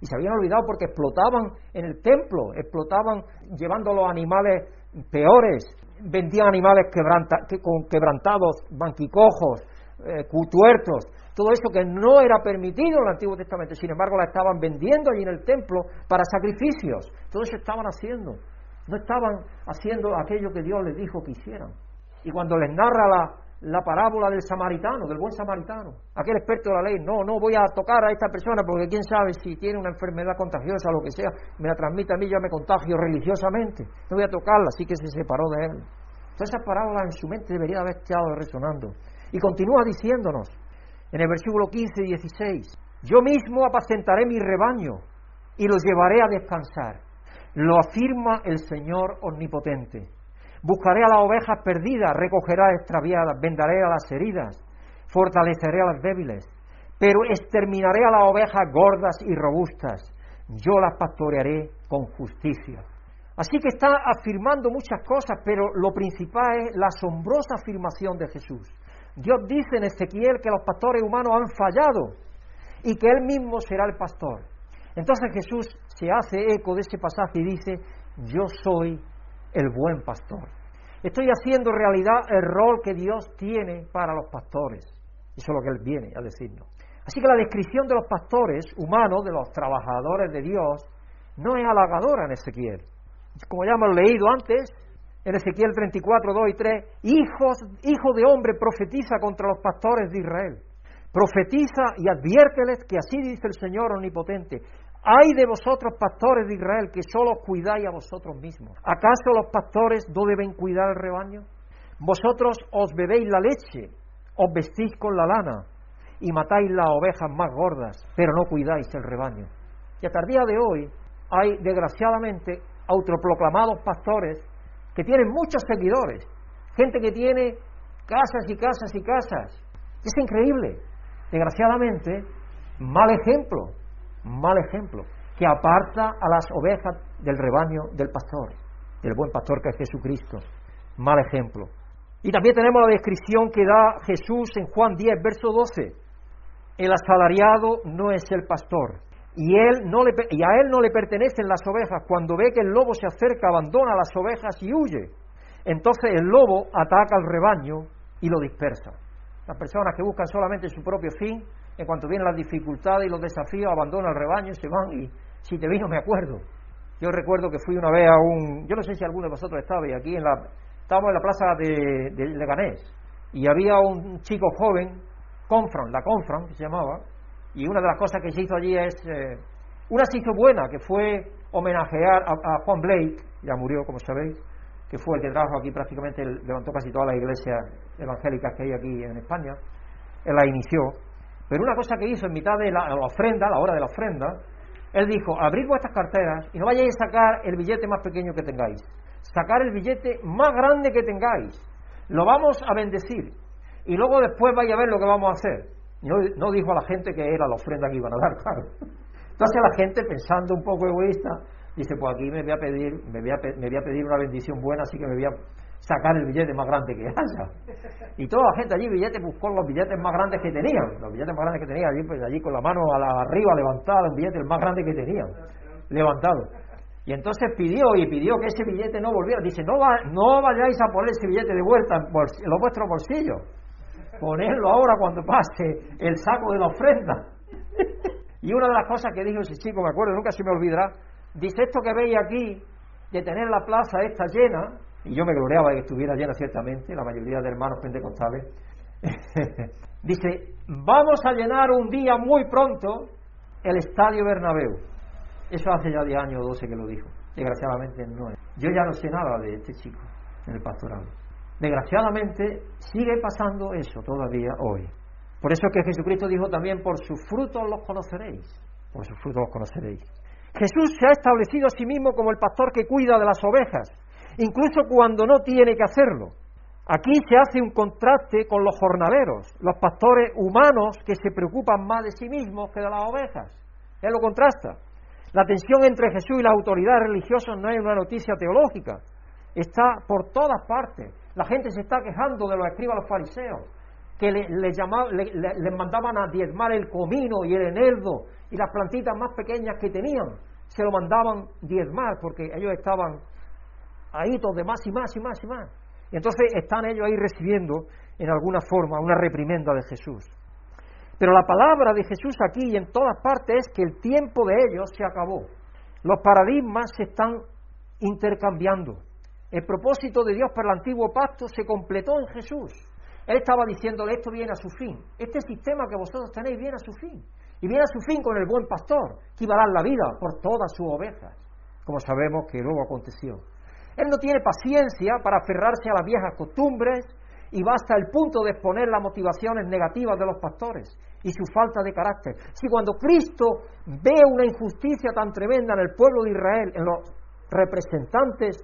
Y se habían olvidado porque explotaban en el templo, explotaban llevando los animales peores, vendían animales quebrantados, banquicojos, eh, tuertos, todo eso que no era permitido en el Antiguo Testamento, sin embargo la estaban vendiendo allí en el templo para sacrificios, todo eso estaban haciendo, no estaban haciendo aquello que Dios les dijo que hicieran. Y cuando les narra la, la parábola del samaritano, del buen samaritano. Aquel experto de la ley, no, no voy a tocar a esta persona porque quién sabe si tiene una enfermedad contagiosa o lo que sea, me la transmite a mí, yo me contagio religiosamente. No voy a tocarla, así que se separó de él. Todas esas parábolas en su mente debería haber estado resonando. Y continúa diciéndonos, en el versículo 15 y 16, yo mismo apacentaré mi rebaño y los llevaré a descansar. Lo afirma el Señor omnipotente. Buscaré a las ovejas perdidas, recogeré a las extraviadas, vendaré a las heridas, fortaleceré a las débiles, pero exterminaré a las ovejas gordas y robustas. Yo las pastorearé con justicia. Así que está afirmando muchas cosas, pero lo principal es la asombrosa afirmación de Jesús. Dios dice en Ezequiel que los pastores humanos han fallado y que Él mismo será el pastor. Entonces Jesús se hace eco de ese pasaje y dice, yo soy el buen pastor. Estoy haciendo realidad el rol que Dios tiene para los pastores. Eso es lo que Él viene a decirnos. Así que la descripción de los pastores humanos, de los trabajadores de Dios, no es halagadora en Ezequiel. Como ya hemos leído antes, en Ezequiel 34, 2 y 3, hijos, hijo de hombre profetiza contra los pastores de Israel. Profetiza y adviérteles que así dice el Señor omnipotente. Hay de vosotros, pastores de Israel, que solo cuidáis a vosotros mismos. ¿Acaso los pastores no deben cuidar el rebaño? Vosotros os bebéis la leche, os vestís con la lana y matáis las ovejas más gordas, pero no cuidáis el rebaño. Y hasta el día de hoy hay, desgraciadamente, autoproclamados pastores que tienen muchos seguidores, gente que tiene casas y casas y casas. Es increíble. Desgraciadamente, mal ejemplo mal ejemplo, que aparta a las ovejas del rebaño del pastor, del buen pastor que es Jesucristo. Mal ejemplo. Y también tenemos la descripción que da Jesús en Juan 10, verso 12. El asalariado no es el pastor, y, él no le, y a él no le pertenecen las ovejas. Cuando ve que el lobo se acerca, abandona las ovejas y huye. Entonces el lobo ataca al rebaño y lo dispersa. Las personas que buscan solamente su propio fin en cuanto vienen las dificultades y los desafíos, abandonan el rebaño se van. Y si te vino, me acuerdo. Yo recuerdo que fui una vez a un. Yo no sé si alguno de vosotros estaba, y aquí en la. Estábamos en la plaza de, de Leganés, y había un chico joven, Confran, la Confran, que se llamaba, y una de las cosas que se hizo allí es. Eh, una se hizo buena, que fue homenajear a, Juan Blake, ya murió, como sabéis, que fue el que trajo aquí prácticamente, levantó casi todas las iglesias evangélicas que hay aquí en España. Él la inició. Pero una cosa que hizo en mitad de la, ofrenda, a la hora de la ofrenda, él dijo, abrid vuestras carteras y no vayáis a sacar el billete más pequeño que tengáis, sacar el billete más grande que tengáis, lo vamos a bendecir y luego después vais a ver lo que vamos a hacer. No, no dijo a la gente que era la ofrenda que iban a dar, claro. Entonces la gente, pensando un poco egoísta, dice, pues aquí me voy a pedir, me voy a, me voy a pedir una bendición buena, así que me voy a sacar el billete más grande que haya. Y toda la gente allí, billetes, buscó los billetes más grandes que tenían, los billetes más grandes que tenían, allí, pues, allí con la mano a la arriba levantada, un billete el más grande que tenían, levantado. Y entonces pidió y pidió que ese billete no volviera. Dice, no, va, no vayáis a poner ese billete de vuelta en, los vuestros bolsillos. Ponedlo ahora cuando pase el saco de la ofrenda. y una de las cosas que dijo ese chico, me acuerdo, nunca se me olvidará, dice, esto que veis aquí, de tener la plaza esta llena, y yo me gloriaba de que estuviera llena ciertamente, la mayoría de hermanos pentecostales, dice, vamos a llenar un día muy pronto el Estadio Bernabéu. Eso hace ya 10 años o 12 que lo dijo. Desgraciadamente no es. Yo ya no sé nada de este chico en el pastoral. Desgraciadamente sigue pasando eso todavía hoy. Por eso es que Jesucristo dijo también, por sus frutos los conoceréis. Por sus frutos los conoceréis. Jesús se ha establecido a sí mismo como el pastor que cuida de las ovejas incluso cuando no tiene que hacerlo. Aquí se hace un contraste con los jornaleros, los pastores humanos que se preocupan más de sí mismos que de las ovejas. Él lo contrasta. La tensión entre Jesús y las autoridades religiosas no es una noticia teológica, está por todas partes. La gente se está quejando de los escribas los fariseos, que les le, mandaban a diezmar el comino y el eneldo y las plantitas más pequeñas que tenían, se lo mandaban diezmar porque ellos estaban ahí de más y más y más y más. Y entonces están ellos ahí recibiendo en alguna forma una reprimenda de Jesús. Pero la palabra de Jesús aquí y en todas partes es que el tiempo de ellos se acabó. Los paradigmas se están intercambiando. El propósito de Dios para el antiguo pacto se completó en Jesús. Él estaba diciéndole, esto viene a su fin. Este sistema que vosotros tenéis viene a su fin. Y viene a su fin con el buen pastor, que iba a dar la vida por todas sus ovejas, como sabemos que luego aconteció. Él no tiene paciencia para aferrarse a las viejas costumbres y va hasta el punto de exponer las motivaciones negativas de los pastores y su falta de carácter. Si cuando Cristo ve una injusticia tan tremenda en el pueblo de Israel, en los representantes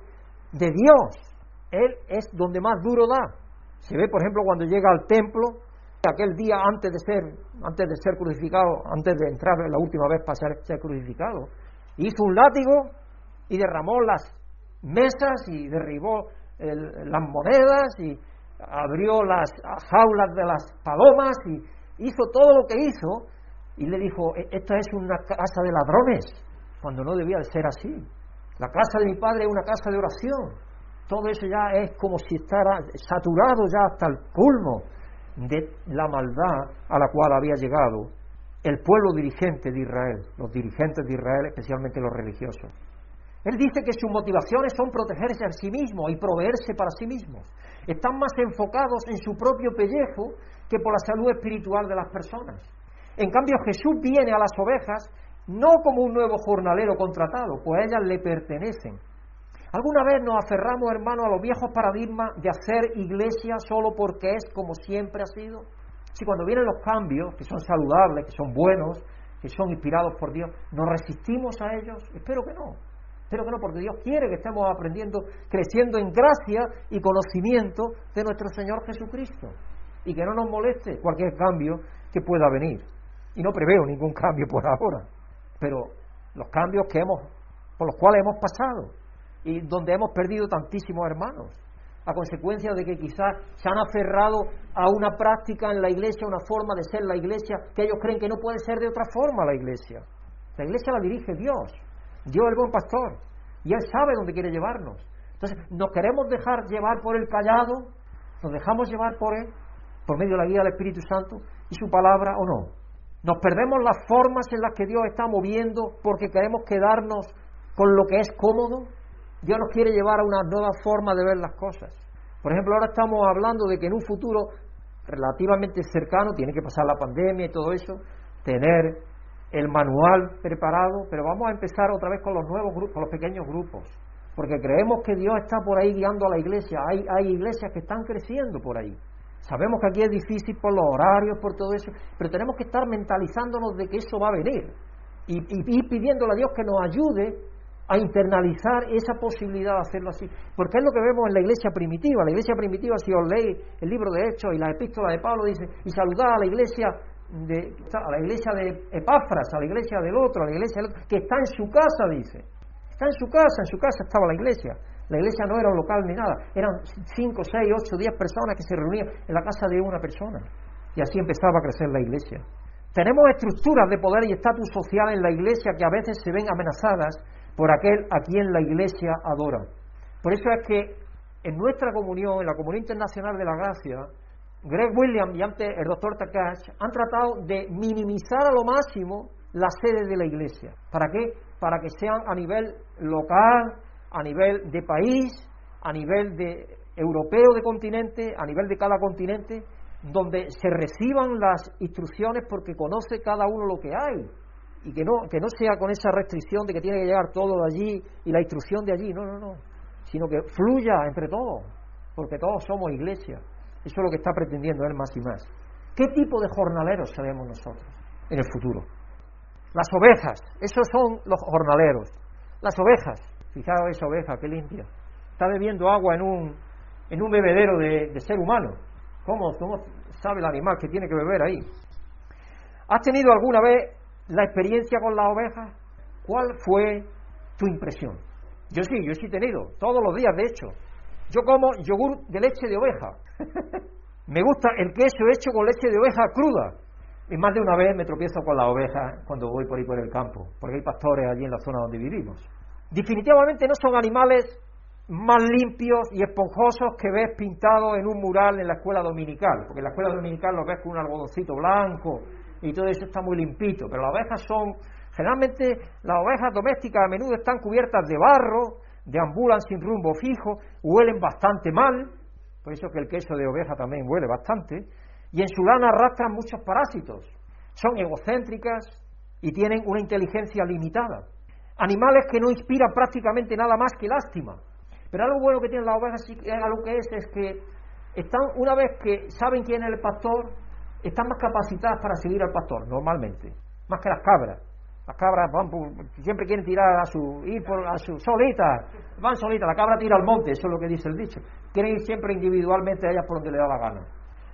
de Dios, Él es donde más duro da. Se ve, por ejemplo, cuando llega al templo, aquel día antes de ser, antes de ser crucificado, antes de entrar la última vez para ser, ser crucificado, hizo un látigo y derramó las mesas y derribó las monedas y abrió las jaulas de las palomas y hizo todo lo que hizo y le dijo, e, esta es una casa de ladrones, cuando no debía de ser así. La casa de mi padre es una casa de oración. Todo eso ya es como si estara saturado ya hasta el culmo de la maldad a la cual había llegado el pueblo dirigente de Israel, los dirigentes de Israel, especialmente los religiosos. Él dice que sus motivaciones son protegerse a sí mismo y proveerse para sí mismos. Están más enfocados en su propio pellejo que por la salud espiritual de las personas. En cambio, Jesús viene a las ovejas no como un nuevo jornalero contratado, pues ellas le pertenecen. ¿Alguna vez nos aferramos, hermano, a los viejos paradigmas de hacer iglesia solo porque es como siempre ha sido? Si cuando vienen los cambios, que son saludables, que son buenos, que son inspirados por Dios, ¿nos resistimos a ellos? Espero que no. Espero que no, porque Dios quiere que estemos aprendiendo, creciendo en gracia y conocimiento de nuestro Señor Jesucristo. Y que no nos moleste cualquier cambio que pueda venir. Y no preveo ningún cambio por ahora. Pero los cambios que hemos, por los cuales hemos pasado y donde hemos perdido tantísimos hermanos, a consecuencia de que quizás se han aferrado a una práctica en la iglesia, una forma de ser la iglesia, que ellos creen que no puede ser de otra forma la iglesia. La iglesia la dirige Dios. Dios es el buen pastor y Él sabe dónde quiere llevarnos. Entonces, ¿nos queremos dejar llevar por el callado? ¿Nos dejamos llevar por Él? ¿Por medio de la guía del Espíritu Santo y su palabra o no? ¿Nos perdemos las formas en las que Dios está moviendo porque queremos quedarnos con lo que es cómodo? Dios nos quiere llevar a una nueva forma de ver las cosas. Por ejemplo, ahora estamos hablando de que en un futuro relativamente cercano, tiene que pasar la pandemia y todo eso, tener el manual preparado, pero vamos a empezar otra vez con los nuevos grupos, con los pequeños grupos, porque creemos que Dios está por ahí guiando a la iglesia. Hay, hay iglesias que están creciendo por ahí. Sabemos que aquí es difícil por los horarios, por todo eso, pero tenemos que estar mentalizándonos de que eso va a venir y, y, pidiéndole a Dios que nos ayude a internalizar esa posibilidad de hacerlo así. Porque es lo que vemos en la iglesia primitiva. La iglesia primitiva, si os leéis el libro de Hechos y la epístola de Pablo, dice, y saludad a la iglesia de, a la iglesia de Epáfras, a la iglesia del otro, a la iglesia del otro, que está en su casa, dice. Está en su casa, en su casa estaba la iglesia, La iglesia no era un local ni nada, eran 5, 6, 8, 10 personas que se reunían en la casa de una persona. Y así empezaba a crecer la iglesia. Tenemos estructuras de poder y estatus social en la iglesia que a veces se ven amenazadas por aquel a quien la iglesia adora. Por eso es que en nuestra comunión, en la Comunión Internacional de la Gracia, Greg Williams y antes el doctor Takash han tratado de minimizar a lo máximo las sedes de la iglesia. ¿Para qué? Para que sean a nivel local, a nivel de país, a nivel de europeo de continente, a nivel de cada continente, donde se reciban las instrucciones porque conoce cada uno lo que hay y que no, que no sea con esa restricción de que tiene que llegar todo de allí y la instrucción de allí, no, no, no, sino que fluya entre todos, porque todos somos iglesia. Eso es lo que está pretendiendo él más y más. ¿Qué tipo de jornaleros seremos nosotros en el futuro? Las ovejas, esos son los jornaleros. Las ovejas, fijaos esa oveja, qué limpia. Está bebiendo agua en un, en un bebedero de, ser humano. ¿Cómo, ¿Cómo sabe el animal que tiene que beber ahí? ¿Has tenido alguna vez la experiencia con las ovejas? ¿Cuál fue tu impresión? Yo sí, yo sí he tenido, todos los días de hecho. Yo como yogur de leche de oveja. Me gusta el queso hecho con leche de oveja cruda. Y más de una vez me tropiezo con las ovejas cuando voy por ahí por el campo, porque hay pastores allí en la zona donde vivimos. Definitivamente no son animales más limpios y esponjosos que ves pintados en un mural en la escuela dominical, porque en la escuela dominical lo ves con un algodoncito blanco y todo eso está muy limpito, pero las ovejas son, generalmente las ovejas domésticas a menudo están cubiertas de barro, deambulan sin rumbo fijo, huelen bastante mal, por eso que el queso de oveja también huele bastante, y en su lana arrastran muchos parásitos. Son egocéntricas y tienen una inteligencia limitada. Animales que no inspiran prácticamente nada más que lástima. Pero algo bueno que tienen las ovejas, es, es que están, una vez que saben quién es el pastor, están más capacitadas para seguir al pastor, normalmente, más que las cabras. Las cabras van siempre quieren tirar a su, ir por, a su solita, van solitas, la cabra tira al monte, eso es lo que dice el dicho. Quieren ir siempre individualmente a ellas por donde le da la gana.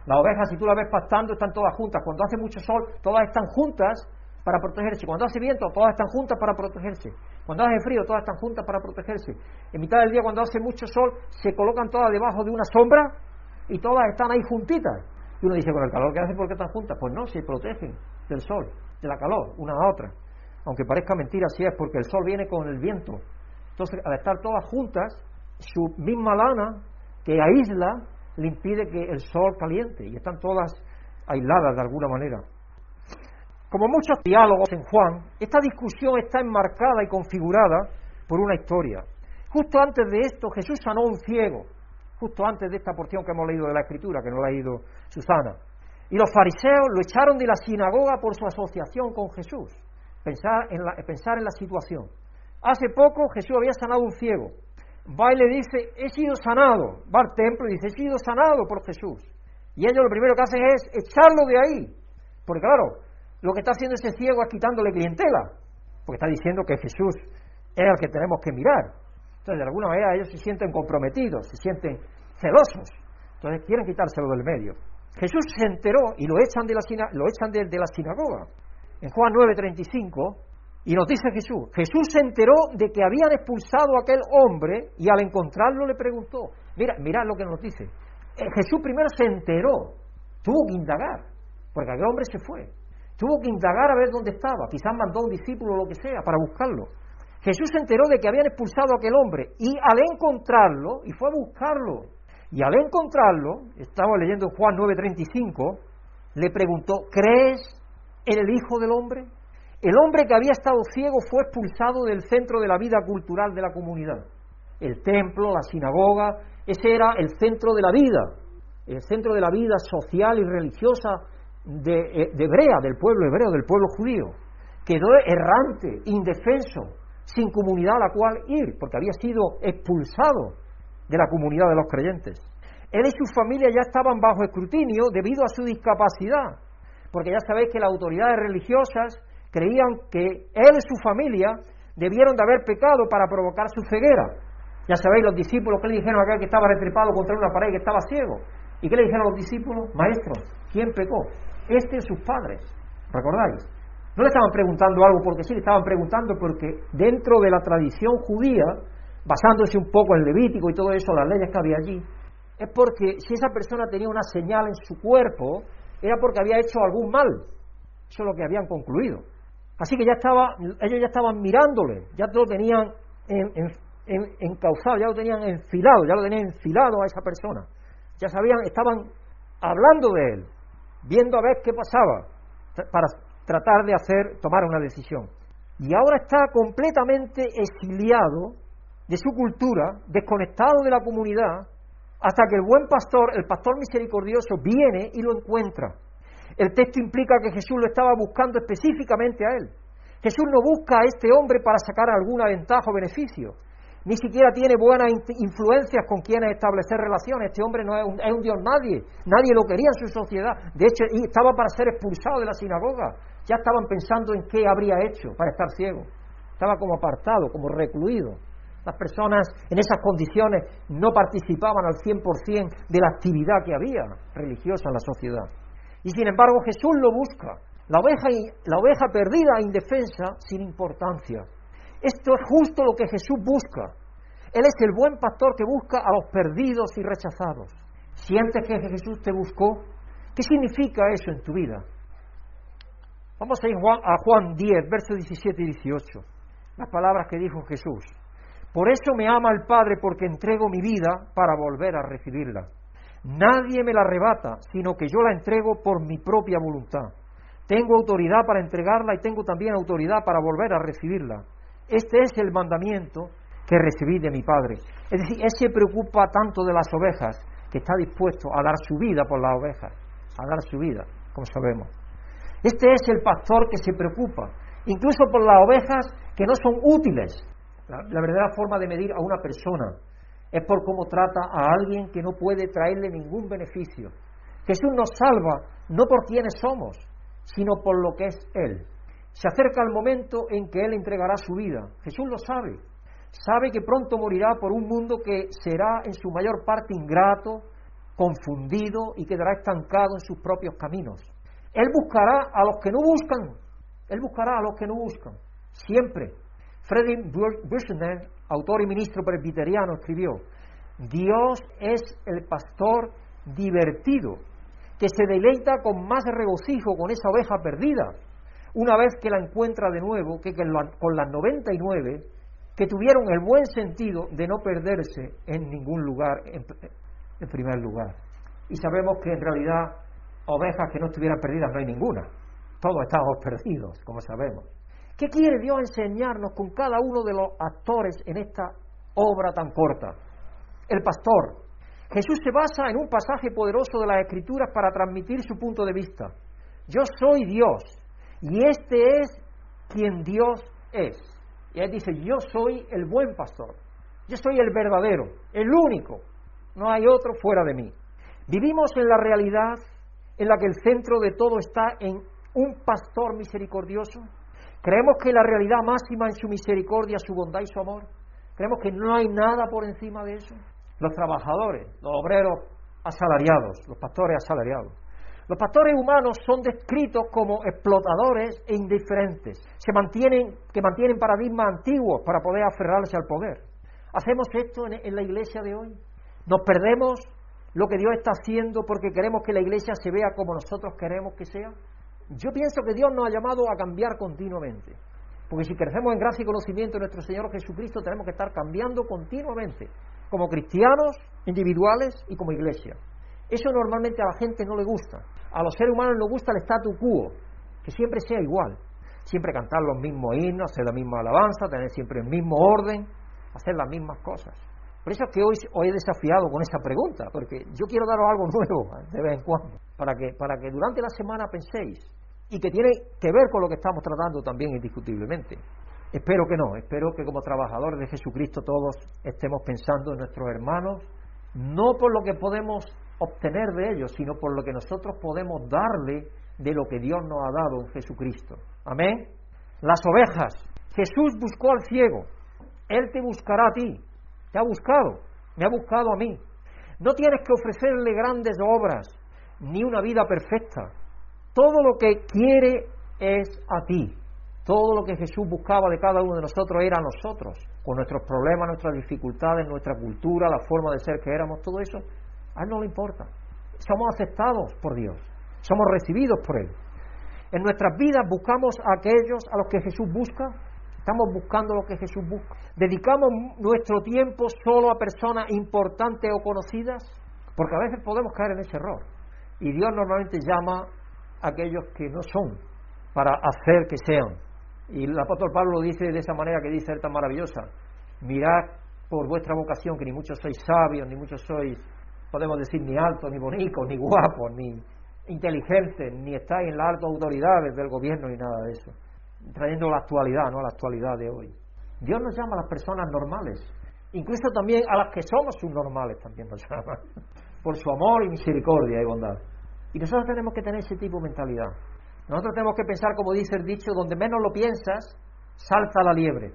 Las ovejas, si tú las ves pastando, están todas juntas. Cuando hace mucho sol, todas están juntas para protegerse. Cuando hace viento, todas están juntas para protegerse. Cuando hace frío, todas están juntas para protegerse. En mitad del día, cuando hace mucho sol, se colocan todas debajo de una sombra y todas están ahí juntitas. Y uno dice, con el calor que hace, ¿por qué están juntas? Pues no, se protegen del sol, de la calor, una a otra. Aunque parezca mentira, así es, porque el sol viene con el viento. Entonces, al estar todas juntas, su misma lana que aísla le impide que el sol caliente y están todas aisladas de alguna manera. Como muchos diálogos en Juan, esta discusión está enmarcada y configurada por una historia. Justo antes de esto, Jesús sanó un ciego, justo antes de esta porción que hemos leído de la Escritura, que no la ha leído Susana. Y los fariseos lo echaron de la sinagoga por su asociación con Jesús. Pensar en la, pensar en la situación. Hace poco Jesús había sanado a un ciego va y le dice, he sido sanado, va al templo y dice, he sido sanado por Jesús. Y ellos lo primero que hacen es echarlo de ahí. Porque claro, lo que está haciendo ese ciego es quitándole clientela, porque está diciendo que Jesús es el que tenemos que mirar. Entonces, de alguna manera ellos se sienten comprometidos, se sienten celosos. Entonces quieren quitárselo del medio. Jesús se enteró y lo echan de la, lo echan de, de la sinagoga. En Juan 9:35 y nos dice Jesús, Jesús se enteró de que habían expulsado a aquel hombre y al encontrarlo le preguntó, mira, mira lo que nos dice, eh, Jesús primero se enteró, tuvo que indagar, porque aquel hombre se fue, tuvo que indagar a ver dónde estaba, quizás mandó un discípulo o lo que sea para buscarlo. Jesús se enteró de que habían expulsado a aquel hombre y al encontrarlo, y fue a buscarlo, y al encontrarlo, estaba leyendo Juan 9:35, le preguntó, ¿crees en el Hijo del Hombre? El hombre que había estado ciego fue expulsado del centro de la vida cultural de la comunidad. El templo, la sinagoga, ese era el centro de la vida, el centro de la vida social y religiosa de, eh, de Hebrea, del pueblo hebreo, del pueblo judío. Quedó errante, indefenso, sin comunidad a la cual ir, porque había sido expulsado de la comunidad de los creyentes. Él y su familia ya estaban bajo escrutinio debido a su discapacidad, porque ya sabéis que las autoridades religiosas creían que él y su familia debieron de haber pecado para provocar su ceguera. Ya sabéis, los discípulos, ¿qué le dijeron a que estaba retripado contra una pared que estaba ciego? ¿Y qué le dijeron los discípulos? Maestro, ¿quién pecó? Este y sus padres. ¿Recordáis? No le estaban preguntando algo porque sí, le estaban preguntando porque dentro de la tradición judía basándose un poco en Levítico y todo eso, las leyes que había allí, es porque si esa persona tenía una señal en su cuerpo, era porque había hecho algún mal. Eso es lo que habían concluido. Así que ya estaba, ellos ya estaban mirándole, ya lo tenían en, en, encauzado, ya lo tenían enfilado, ya lo tenían enfilado a esa persona. Ya sabían, estaban hablando de él, viendo a ver qué pasaba, para tratar de hacer, tomar una decisión. Y ahora está completamente exiliado de su cultura, desconectado de la comunidad, hasta que el buen pastor, el pastor misericordioso, viene y lo encuentra. El texto implica que Jesús lo estaba buscando específicamente a él. Jesús no busca a este hombre para sacar alguna ventaja o beneficio. Ni siquiera tiene buenas influencias con quienes establecer relaciones. Este hombre no es un, es un, Dios nadie. Nadie lo quería en su sociedad. De hecho, estaba para ser expulsado de la sinagoga. Ya estaban pensando en qué habría hecho para estar ciego. Estaba como apartado, como recluido. Las personas en esas condiciones no participaban al 100% de la actividad que había religiosa en la sociedad. Y sin embargo Jesús lo busca. La oveja, la oveja perdida e indefensa sin importancia. Esto es justo lo que Jesús busca. Él es el buen pastor que busca a los perdidos y rechazados. ¿Sientes que Jesús te buscó? ¿Qué significa eso en tu vida? Vamos a ir a Juan 10, versos 17 y 18. Las palabras que dijo Jesús. Por eso me ama el Padre, porque entrego mi vida para volver a recibirla. Nadie me la arrebata, sino que yo la entrego por mi propia voluntad. Tengo autoridad para entregarla y tengo también autoridad para volver a recibirla. Este es el mandamiento que recibí de mi Padre. Es decir, Él se preocupa tanto de las ovejas que está dispuesto a dar su vida por las ovejas, a dar su vida, como sabemos. Este es el pastor que se preocupa, incluso por las ovejas que no son útiles. La, verdadera forma de medir a una persona es por cómo trata a alguien que no puede traerle ningún beneficio. Jesús nos salva no por quienes somos, sino por lo que es Él. Se acerca el momento en que Él entregará su vida. Jesús lo sabe. Sabe que pronto morirá por un mundo que será en su mayor parte ingrato, confundido y quedará estancado en sus propios caminos. Él buscará a los que no buscan. Él buscará a los que no buscan. Siempre. Freddy Bushner autor y ministro presbiteriano, escribió, Dios es el pastor divertido, que se deleita con más regocijo con esa oveja perdida, una vez que la encuentra de nuevo, que con las 99 que tuvieron el buen sentido de no perderse en ningún lugar, en primer lugar. Y sabemos que en realidad ovejas que no estuvieran perdidas no hay ninguna. Todos estamos perdidos, como sabemos. ¿Qué quiere Dios enseñarnos con cada uno de los actores en esta obra tan corta? El pastor. Jesús se basa en un pasaje poderoso de las Escrituras para transmitir su punto de vista. Yo soy Dios y este es quien Dios es. Y él dice, yo soy el buen pastor, yo soy el verdadero, el único, no hay otro fuera de mí. Vivimos en la realidad en la que el centro de todo está en un pastor misericordioso Creemos que la realidad máxima en su misericordia, su bondad y su amor. Creemos que no hay nada por encima de eso. Los trabajadores, los obreros asalariados, los pastores asalariados. Los pastores humanos son descritos como explotadores e indiferentes, se mantienen, que mantienen paradigmas antiguos para poder aferrarse al poder. ¿Hacemos esto en, en la iglesia de hoy? ¿Nos perdemos lo que Dios está haciendo porque queremos que la iglesia se vea como nosotros queremos que sea? Yo pienso que Dios nos ha llamado a cambiar continuamente. Porque si crecemos en gracia y conocimiento de nuestro Señor Jesucristo, tenemos que estar cambiando continuamente, como cristianos individuales y como iglesia. Eso normalmente a la gente no le gusta. A los seres humanos nos gusta el statu quo, que siempre sea igual. Siempre cantar los mismos himnos, hacer la misma alabanza, tener siempre el mismo orden, hacer las mismas cosas. Por eso es que hoy, hoy he desafiado con esa pregunta, porque yo quiero daros algo nuevo de vez en cuando, para que, para que durante la semana penséis y que tiene que ver con lo que estamos tratando también indiscutiblemente. Espero que no, espero que como trabajadores de Jesucristo todos estemos pensando en nuestros hermanos, no por lo que podemos obtener de ellos, sino por lo que nosotros podemos darle de lo que Dios nos ha dado en Jesucristo. Amén. Las ovejas. Jesús buscó al ciego. Él te buscará a ti. Te ha buscado. Me ha buscado a mí. No tienes que ofrecerle grandes obras ni una vida perfecta. Todo lo que quiere es a ti. Todo lo que Jesús buscaba de cada uno de nosotros era nosotros, con nuestros problemas, nuestras dificultades, nuestra cultura, la forma de ser que éramos, todo eso, a Él no le importa. Somos aceptados por Dios, somos recibidos por Él. En nuestras vidas buscamos a aquellos a los que Jesús busca, estamos buscando lo que Jesús busca. Dedicamos nuestro tiempo solo a personas importantes o conocidas, porque a veces podemos caer en ese error. Y Dios normalmente llama a aquellos que no son para hacer que sean. Y el apóstol Pablo lo dice de esa manera que dice tan maravillosa. Mirad por vuestra vocación que ni muchos sois sabios, ni muchos sois, podemos decir, ni altos, ni bonitos, ni guapos, ni inteligentes, ni estáis en las altas autoridades del gobierno, ni nada de eso. Trayendo la actualidad, ¿no? La actualidad de hoy. Dios nos llama a las personas normales, incluso también a las que somos subnormales también nos llama, por su amor y misericordia y bondad. Y nosotros tenemos que tener ese tipo de mentalidad. Nosotros tenemos que pensar, como dice el dicho, donde menos lo piensas, salta la liebre,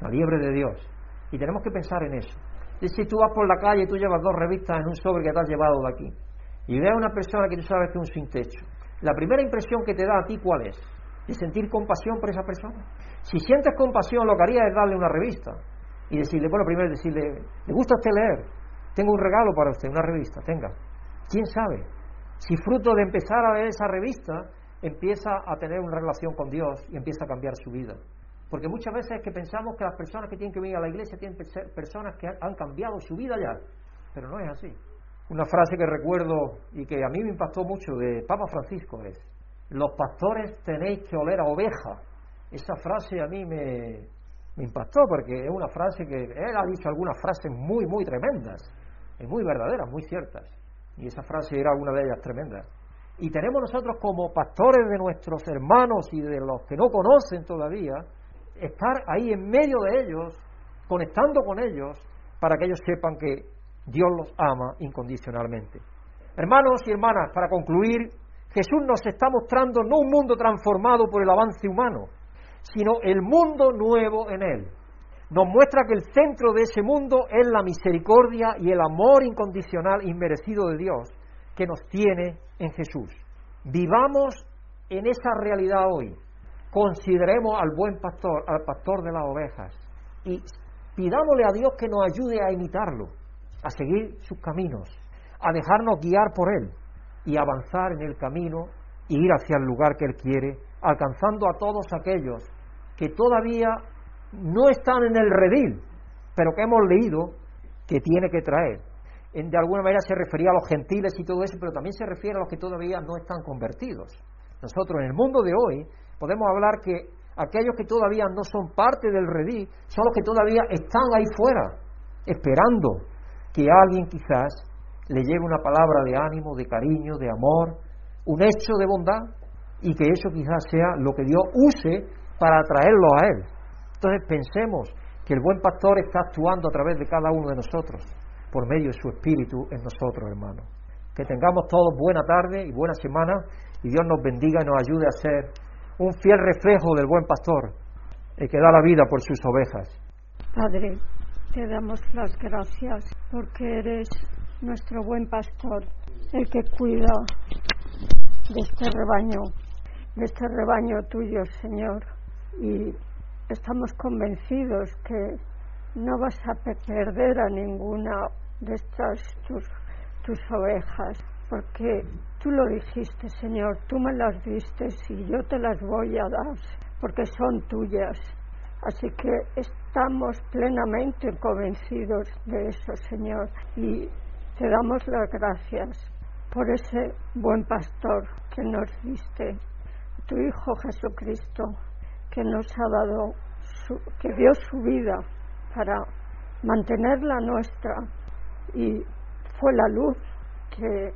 la liebre de Dios. Y tenemos que pensar en eso. Si tú vas por la calle y tú llevas dos revistas en un sobre que te has llevado de aquí, y ves a una persona que tú sabes que es un sin techo, la primera impresión que te da a ti, ¿cuál es? De sentir compasión por esa persona. Si sientes compasión, lo que haría es darle una revista y decirle, bueno, primero decirle, ¿le gusta usted leer? Tengo un regalo para usted, una revista, tenga. ¿Quién sabe? Si fruto de empezar a leer esa revista, empieza a tener una relación con Dios y empieza a cambiar su vida. Porque muchas veces es que pensamos que las personas que tienen que venir a la iglesia tienen que ser personas que han cambiado su vida ya, pero no es así. Una frase que recuerdo y que a mí me impactó mucho de Papa Francisco es, los pastores tenéis que oler a oveja. Esa frase a mí me, me impactó porque es una frase que él ha dicho algunas frases muy, muy tremendas, y muy verdaderas, muy ciertas. Y esa frase era una de ellas tremenda. Y tenemos nosotros como pastores de nuestros hermanos y de los que no conocen todavía, estar ahí en medio de ellos, conectando con ellos, para que ellos sepan que Dios los ama incondicionalmente. Hermanos y hermanas, para concluir, Jesús nos está mostrando no un mundo transformado por el avance humano, sino el mundo nuevo en él. Nos muestra que el centro de ese mundo es la misericordia y el amor incondicional y merecido de Dios que nos tiene en Jesús. Vivamos en esa realidad hoy. Consideremos al buen pastor, al pastor de las ovejas, y pidámosle a Dios que nos ayude a imitarlo, a seguir sus caminos, a dejarnos guiar por Él y avanzar en el camino y ir hacia el lugar que Él quiere, alcanzando a todos aquellos que todavía no están en el redil, pero que hemos leído que tiene que traer de alguna manera se refería a los gentiles y todo eso, pero también se refiere a los que todavía no están convertidos. Nosotros en el mundo de hoy podemos hablar que aquellos que todavía no son parte del redí son los que todavía están ahí fuera, esperando que alguien quizás le lleve una palabra de ánimo, de cariño, de amor, un hecho de bondad, y que eso quizás sea lo que Dios use para atraerlo a Él. Entonces pensemos que el buen pastor está actuando a través de cada uno de nosotros por medio de su Espíritu en nosotros, hermanos. Que tengamos todos buena tarde y buena semana y Dios nos bendiga y nos ayude a ser un fiel reflejo del buen pastor, el que da la vida por sus ovejas. Padre, te damos las gracias porque eres nuestro buen pastor, el que cuida de este rebaño, de este rebaño tuyo, Señor. Y estamos convencidos que no vas a perder a ninguna de estas tus, tus ovejas, porque tú lo dijiste, Señor, tú me las diste y yo te las voy a dar, porque son tuyas. Así que estamos plenamente convencidos de eso, Señor, y te damos las gracias por ese buen pastor que nos diste, tu Hijo Jesucristo, que nos ha dado, que dio su vida para mantener la nuestra y fue la luz que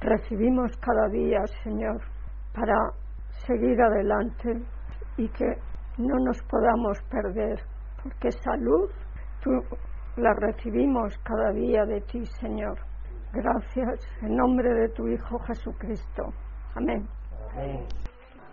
recibimos cada día, Señor, para seguir adelante y que no nos podamos perder, porque esa luz tú la recibimos cada día de ti, Señor. Gracias en nombre de tu Hijo Jesucristo. Amén.